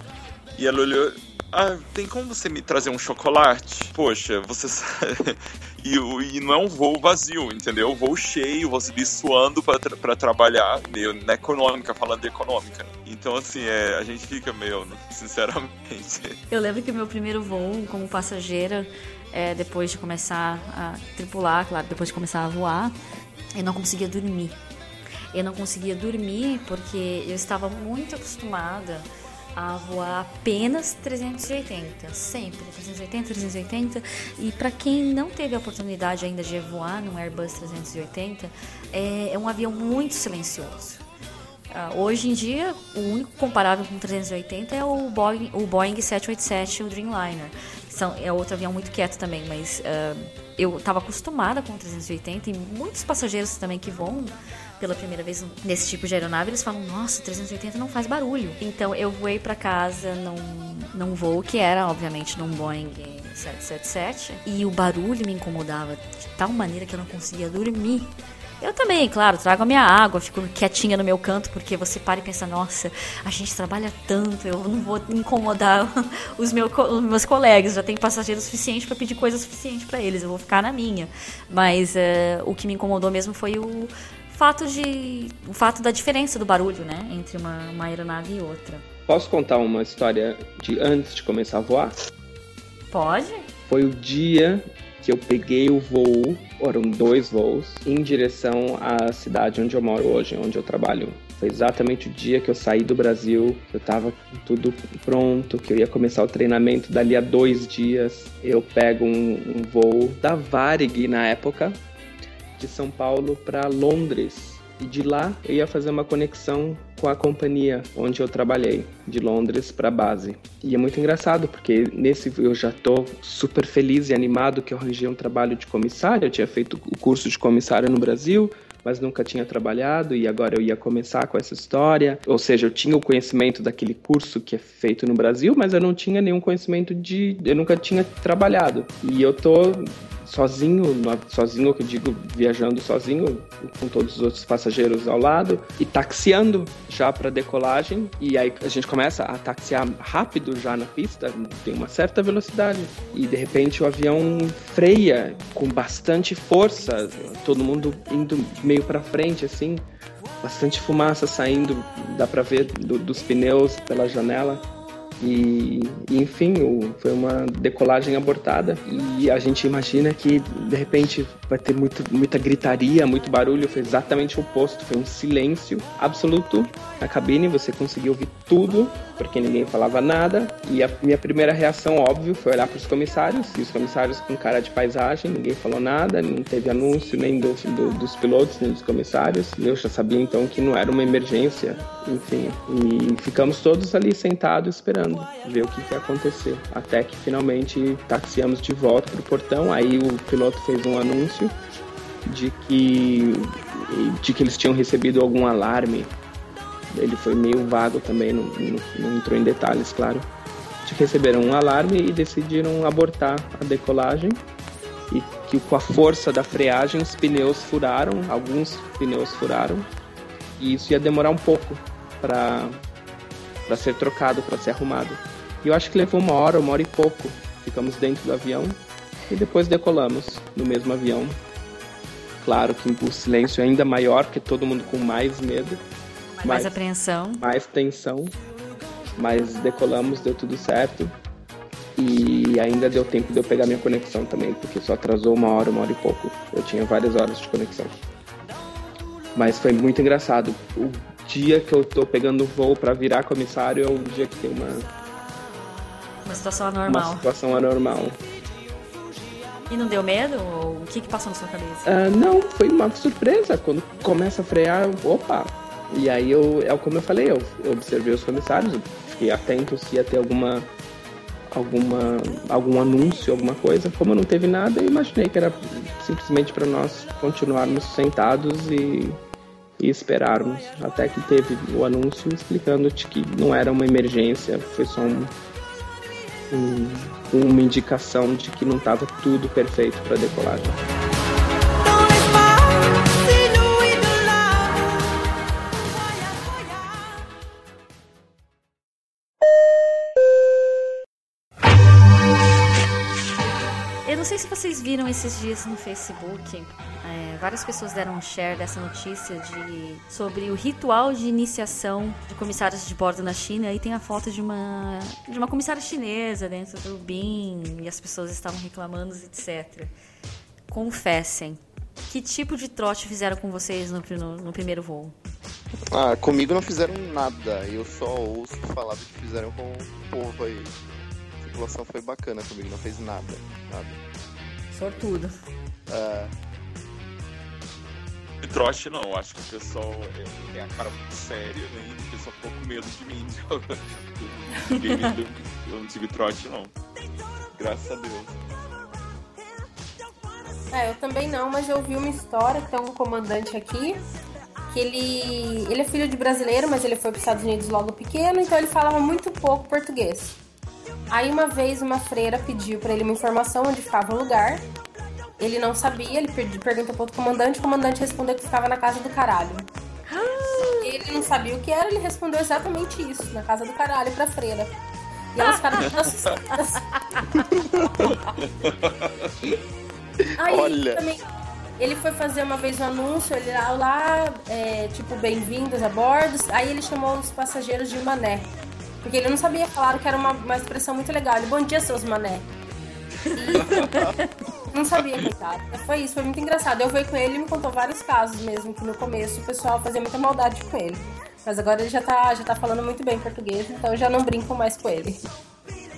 E ela olhou. Ah, tem como você me trazer um chocolate? Poxa, você sabe. [laughs] E, e não é um voo vazio, entendeu? Voo cheio, você vir suando pra, tra pra trabalhar, meio na econômica, falando de econômica. Então, assim, é, a gente fica meio, sinceramente. [laughs] Eu lembro que o meu primeiro voo como passageira, é, depois de começar a tripular, claro, depois de começar a voar, eu não conseguia dormir. Eu não conseguia dormir porque eu estava muito acostumada a voar apenas 380, sempre 380, 380. E para quem não teve a oportunidade ainda de voar no Airbus 380, é, é um avião muito silencioso. Uh, hoje em dia, o único comparável com 380 é o Boeing, o Boeing 787, o Dreamliner. São, é outro avião muito quieto também, mas uh, eu estava acostumada com o 380 e muitos passageiros também que voam pela primeira vez nesse tipo de aeronave, eles falam: Nossa, 380 não faz barulho. Então eu voei para casa num, num voo que era, obviamente, num Boeing 777 e o barulho me incomodava de tal maneira que eu não conseguia dormir. Eu também, claro, trago a minha água, fico quietinha no meu canto, porque você para e pensa, nossa, a gente trabalha tanto, eu não vou incomodar [laughs] os, meu, os meus colegas, já tem passageiro suficiente para pedir coisa suficiente para eles, eu vou ficar na minha. Mas uh, o que me incomodou mesmo foi o, fato de o fato da diferença do barulho, né, entre uma, uma aeronave e outra. Posso contar uma história de antes de começar a voar? Pode. Foi o dia que eu peguei o voo, foram dois voos, em direção à cidade onde eu moro hoje, onde eu trabalho. Foi exatamente o dia que eu saí do Brasil, eu tava tudo pronto, que eu ia começar o treinamento dali a dois dias. Eu pego um, um voo da Varig na época, de São Paulo para Londres. E de lá eu ia fazer uma conexão com a companhia onde eu trabalhei, de Londres para base. E é muito engraçado porque nesse eu já tô super feliz e animado que eu arranjei um trabalho de comissário. Eu tinha feito o curso de comissário no Brasil, mas nunca tinha trabalhado e agora eu ia começar com essa história. Ou seja, eu tinha o conhecimento daquele curso que é feito no Brasil, mas eu não tinha nenhum conhecimento de. Eu nunca tinha trabalhado. E eu tô sozinho, sozinho que eu digo viajando sozinho, com todos os outros passageiros ao lado, e taxiando já para decolagem. E aí a gente começa a taxiar rápido já na pista, tem uma certa velocidade. E de repente o avião freia com bastante força, todo mundo indo meio para frente assim, bastante fumaça saindo, dá para ver do, dos pneus pela janela. E, enfim, foi uma decolagem abortada. E a gente imagina que de repente vai ter muito, muita gritaria, muito barulho. Foi exatamente o oposto. Foi um silêncio absoluto na cabine. Você conseguiu ouvir tudo, porque ninguém falava nada. E a minha primeira reação, óbvio, foi olhar para os comissários. E os comissários com cara de paisagem, ninguém falou nada, não teve anúncio nem do, do, dos pilotos, nem dos comissários. Eu já sabia então que não era uma emergência, enfim. E ficamos todos ali sentados esperando ver o que, que ia acontecer. Até que finalmente taxiamos de volta pro portão. Aí o piloto fez um anúncio de que, de que eles tinham recebido algum alarme. Ele foi meio vago também, não, não, não entrou em detalhes, claro. receberam um alarme e decidiram abortar a decolagem e que com a força da freagem os pneus furaram, alguns pneus furaram e isso ia demorar um pouco para para ser trocado, para ser arrumado. E eu acho que levou uma hora, uma hora e pouco. Ficamos dentro do avião e depois decolamos no mesmo avião. Claro que o silêncio é ainda maior, porque todo mundo com mais medo. Mais, mais apreensão. Mais tensão. Mas decolamos, deu tudo certo. E ainda deu tempo de eu pegar minha conexão também, porque só atrasou uma hora, uma hora e pouco. Eu tinha várias horas de conexão. Mas foi muito engraçado. O dia que eu tô pegando voo para virar comissário é o dia que tem uma. Uma situação anormal. Uma situação anormal. E não deu medo? Ou o que, que passou na sua cabeça? Uh, não, foi uma surpresa. Quando começa a frear, opa! E aí eu, é como eu falei, eu, eu observei os comissários, fiquei atento se ia ter alguma alguma algum anúncio, alguma coisa. Como não teve nada, eu imaginei que era simplesmente para nós continuarmos sentados e, e, esperarmos. Até que teve o anúncio explicando que não era uma emergência, foi só um, um uma indicação de que não estava tudo perfeito para decolagem. Vocês viram esses dias no Facebook é, várias pessoas deram um share dessa notícia de, sobre o ritual de iniciação de comissários de bordo na China. E tem a foto de uma, de uma comissária chinesa dentro do BIM e as pessoas estavam reclamando, etc. Confessem, que tipo de trote fizeram com vocês no, no, no primeiro voo? Ah, comigo não fizeram nada. Eu só ouço falar do que fizeram com o povo aí. A circulação foi bacana comigo, não fez nada. Nada. Sortudo. É. De trote não, acho que o pessoal é, é a cara muito séria, né? E o pessoal ficou com medo de mim. [laughs] Ninguém me deu, eu não tive trote não. Graças a Deus. É, eu também não, mas eu vi uma história que tem um comandante aqui que ele, ele é filho de brasileiro, mas ele foi para os Estados Unidos logo pequeno, então ele falava muito pouco português. Aí uma vez uma freira pediu para ele uma informação onde ficava o lugar ele não sabia, ele perguntou pro outro comandante, o comandante respondeu que ficava na casa do caralho. Ele não sabia o que era, ele respondeu exatamente isso, na casa do caralho, pra freira. E elas ficaram assustadas. [laughs] Aí Olha. também ele foi fazer uma vez um anúncio, ele lá, lá é, tipo, bem-vindos a bordo. Aí ele chamou os passageiros de mané. Porque ele não sabia, claro, que era uma, uma expressão muito legal. Ele, bom dia, seus mané. E [laughs] não sabia, coitado. Foi isso, foi muito engraçado. Eu fui com ele e me contou vários casos mesmo, que no começo o pessoal fazia muita maldade com ele. Mas agora ele já tá, já tá falando muito bem português, então eu já não brinco mais com ele.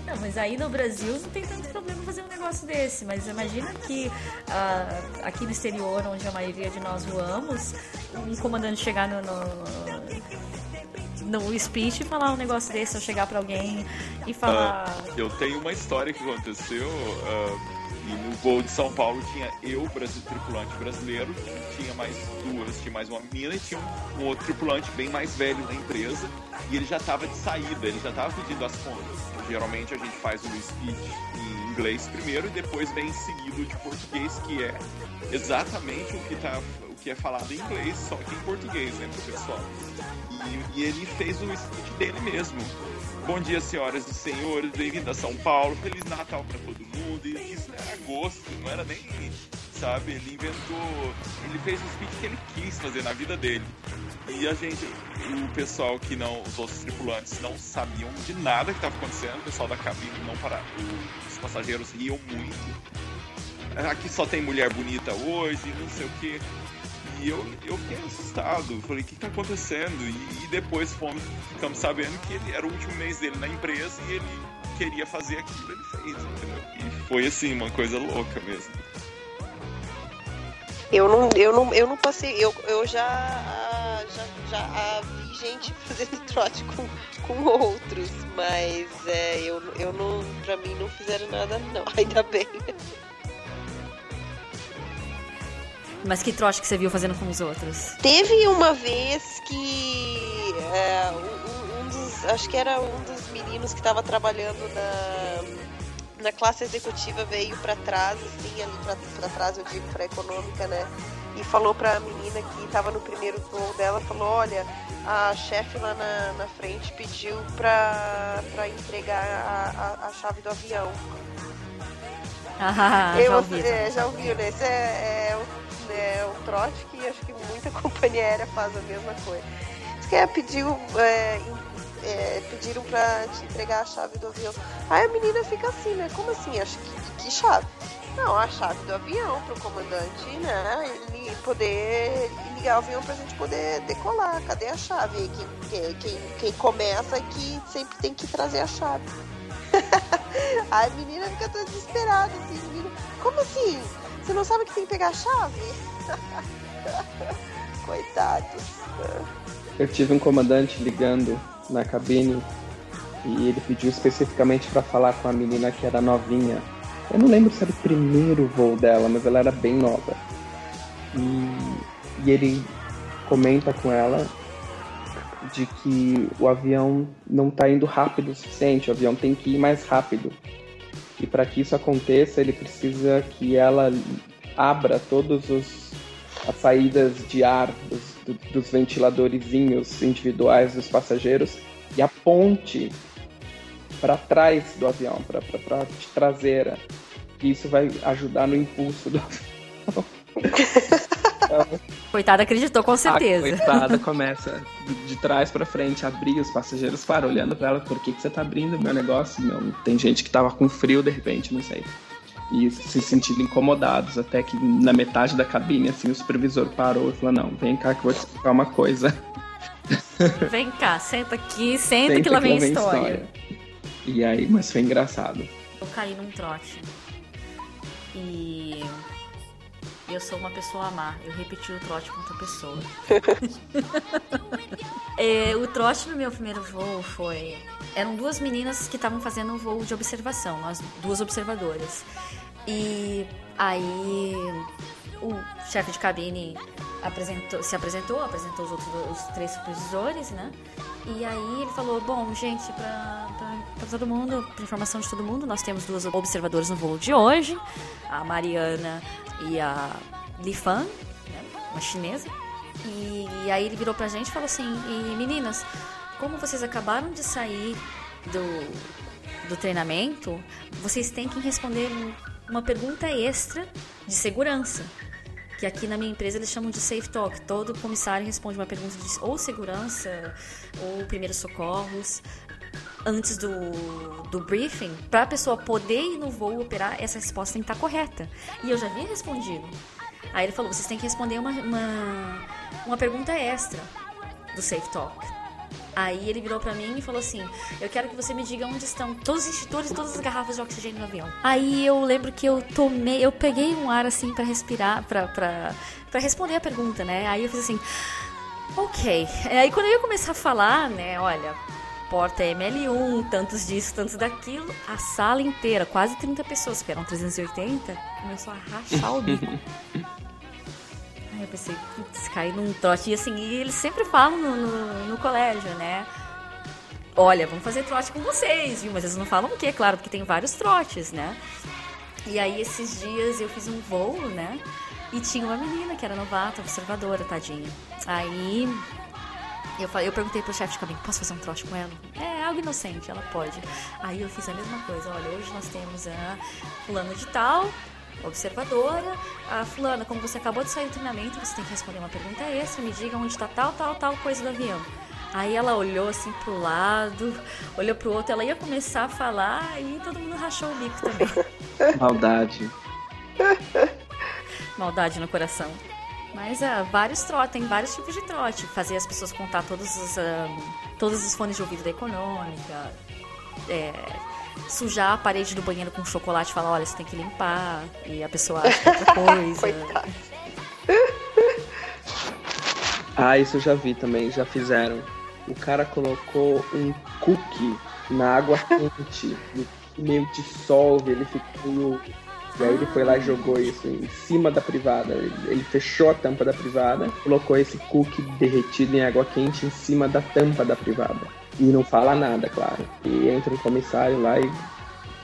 Não, mas aí no Brasil não tem tanto problema fazer um negócio desse. Mas imagina que uh, aqui no exterior, onde a maioria de nós voamos, um comandante chegar no, no, no speech e falar um negócio desse, ou chegar pra alguém e falar. Uh, eu tenho uma história que aconteceu. Uh, e no voo de São Paulo tinha eu, tripulante brasileiro, tinha mais duas, tinha mais uma menina e tinha um, um outro tripulante bem mais velho da empresa. E ele já estava de saída, ele já estava pedindo as contas. Geralmente a gente faz o speech em inglês primeiro e depois vem seguido de português, que é exatamente o que, tá, o que é falado em inglês, só que em português, né, pessoal. E, e ele fez o speech dele mesmo. Bom dia, senhoras e senhores, bem-vindo a São Paulo, Feliz Natal para todo mundo. E isso era gosto, não era nem, sabe? Ele inventou, ele fez o speech que ele quis fazer na vida dele. E a gente, o pessoal que não, os outros tripulantes não sabiam de nada que estava acontecendo, o pessoal da cabine não para, os passageiros riam muito. Aqui só tem mulher bonita hoje, não sei o que. E eu, eu fiquei assustado. Falei, o que está acontecendo? E, e, depois fomos, ficamos sabendo que ele era o último mês dele na empresa e ele queria fazer aquilo, ele fez, entendeu? E foi assim, uma coisa louca mesmo. Eu não, eu não, eu não passei, eu, eu já, já, já vi gente [laughs] fazendo trote com, com outros, mas é, eu, eu não, pra mim não fizeram nada não, [laughs] ainda bem. Mas que trote que você viu fazendo com os outros? Teve uma vez que é, um, um, dos. Acho que era um dos meninos que estavam trabalhando na, na classe executiva veio para trás, assim, ali para trás, eu digo, para econômica, né? E falou para a menina que estava no primeiro voo dela, falou, olha, a chefe lá na, na frente pediu para entregar a, a, a chave do avião. [laughs] Ah, eu, já ouvi. é, já ouviu, né? Esse é, é, o, é o trote que acho que muita [laughs] companhia aérea faz a mesma coisa. Diz que é, pediu, é, é, pediram pra te entregar a chave do avião. Aí a menina fica assim, né? Como assim? Acho que, que chave? Não, a chave do avião pro comandante, né? Ele poder ligar o avião pra gente poder decolar. Cadê a chave? Quem, quem, quem começa que sempre tem que trazer a chave. [laughs] a menina fica toda desesperada, assim, menina, como assim? Você não sabe que tem que pegar a chave? [laughs] Coitados. Eu tive um comandante ligando na cabine e ele pediu especificamente para falar com a menina que era novinha. Eu não lembro se era o primeiro voo dela, mas ela era bem nova. E, e ele comenta com ela de que o avião não está indo rápido o suficiente, o avião tem que ir mais rápido. E para que isso aconteça, ele precisa que ela abra todas as saídas de ar dos, dos ventiladorzinhos individuais dos passageiros e aponte para trás do avião, para a traseira. E isso vai ajudar no impulso do avião. [laughs] Coitada acreditou com certeza. A coitada [laughs] começa de, trás para frente a abrir, os passageiros param olhando para ela, por que, que você tá abrindo meu negócio? Meu, tem gente que tava com frio de repente, não sei. E se sentindo incomodados, até que na metade da cabine, assim, o supervisor parou e falou, não, vem cá que eu vou te explicar uma coisa. [laughs] Vem cá, senta aqui, senta, senta que lá vem a história. história. E aí, mas foi engraçado. Eu caí num trote. E eu sou uma pessoa má. Eu repeti o trote com outra pessoa. [laughs] é, o trote no meu primeiro voo foi. Eram duas meninas que estavam fazendo um voo de observação, nós duas observadoras. E aí o chefe de cabine apresentou, se apresentou, apresentou os outros os três supervisores, né? E aí ele falou: Bom, gente, pra, todo mundo, pra informação de todo mundo, nós temos duas observadoras no voo de hoje, a Mariana e a Li Fan, né? uma chinesa. E, e, aí ele virou pra gente e falou assim: e meninas, como vocês acabaram de sair do, do treinamento, vocês têm que responder uma pergunta extra de segurança que aqui na minha empresa eles chamam de Safe Talk. Todo comissário responde uma pergunta de ou segurança ou primeiros socorros antes do, do briefing, para a pessoa poder ir no voo operar, essa resposta tem que estar correta. E eu já havia respondido. Aí ele falou: vocês têm que responder uma, uma, uma pergunta extra do Safe Talk. Aí ele virou para mim e falou assim: Eu quero que você me diga onde estão todos os extintores e todas as garrafas de oxigênio no avião. Aí eu lembro que eu tomei, eu peguei um ar assim para respirar, pra responder a pergunta, né? Aí eu fiz assim: Ok. Aí quando eu ia começar a falar, né? Olha, porta ML1, tantos disso, tantos daquilo, a sala inteira, quase 30 pessoas, que eram 380, começou a rachar o bico. [laughs] eu pensei, putz, caí num trote. E assim, e eles sempre falam no, no, no, colégio, né? Olha, vamos fazer trote com vocês, viu? Mas eles não falam o quê, claro, porque tem vários trotes, né? E aí, esses dias eu fiz um voo, né? E tinha uma menina que era novata, observadora, tadinha. Aí eu, falei, eu perguntei pro chefe de cabine, posso fazer um trote com ela? É, algo inocente, ela pode. Aí eu fiz a mesma coisa, olha, hoje nós temos a fulano de tal, observadora. A fulana, como você acabou de sair do treinamento, você tem que responder uma pergunta extra, me diga onde está tal, tal, tal coisa do avião. Aí ela olhou assim pro lado, olhou pro outro, ela ia começar a falar e todo mundo rachou o bico também. [laughs] Maldade. Maldade no coração. Mas uh, vários trotes, tem vários tipos de trote. Fazer as pessoas contar todos os, uh, todos os fones de ouvido da econômica. É, sujar a parede do banheiro com chocolate e falar, olha, você tem que limpar. E a pessoa acha que é outra [laughs] coisa. ah, isso eu já vi também, já fizeram. O cara colocou um cookie na água quente, meio dissolve, ele ficou. E aí ele foi lá e jogou isso em cima da privada. Ele fechou a tampa da privada, colocou esse cookie derretido em água quente em cima da tampa da privada. E não fala nada, claro. E entra um comissário lá e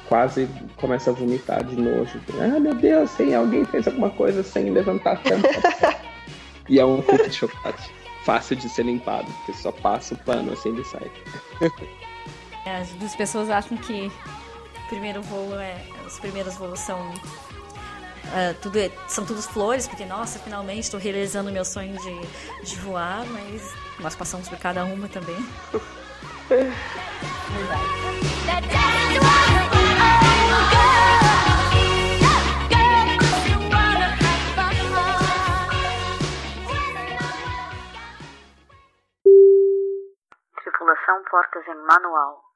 quase começa a vomitar de nojo. Ah, meu Deus, tem alguém fez alguma coisa sem levantar a tampa. [laughs] e é um cookie de chocolate. Fácil de ser limpado, porque só passa o pano assim ele sai. É, as pessoas acham que o primeiro voo é. Os primeiros voos são. Uh, tudo é, são todos flores, porque nossa, finalmente estou realizando meu sonho de, de voar, mas nós passamos por cada uma também. Tripulação portas em manual.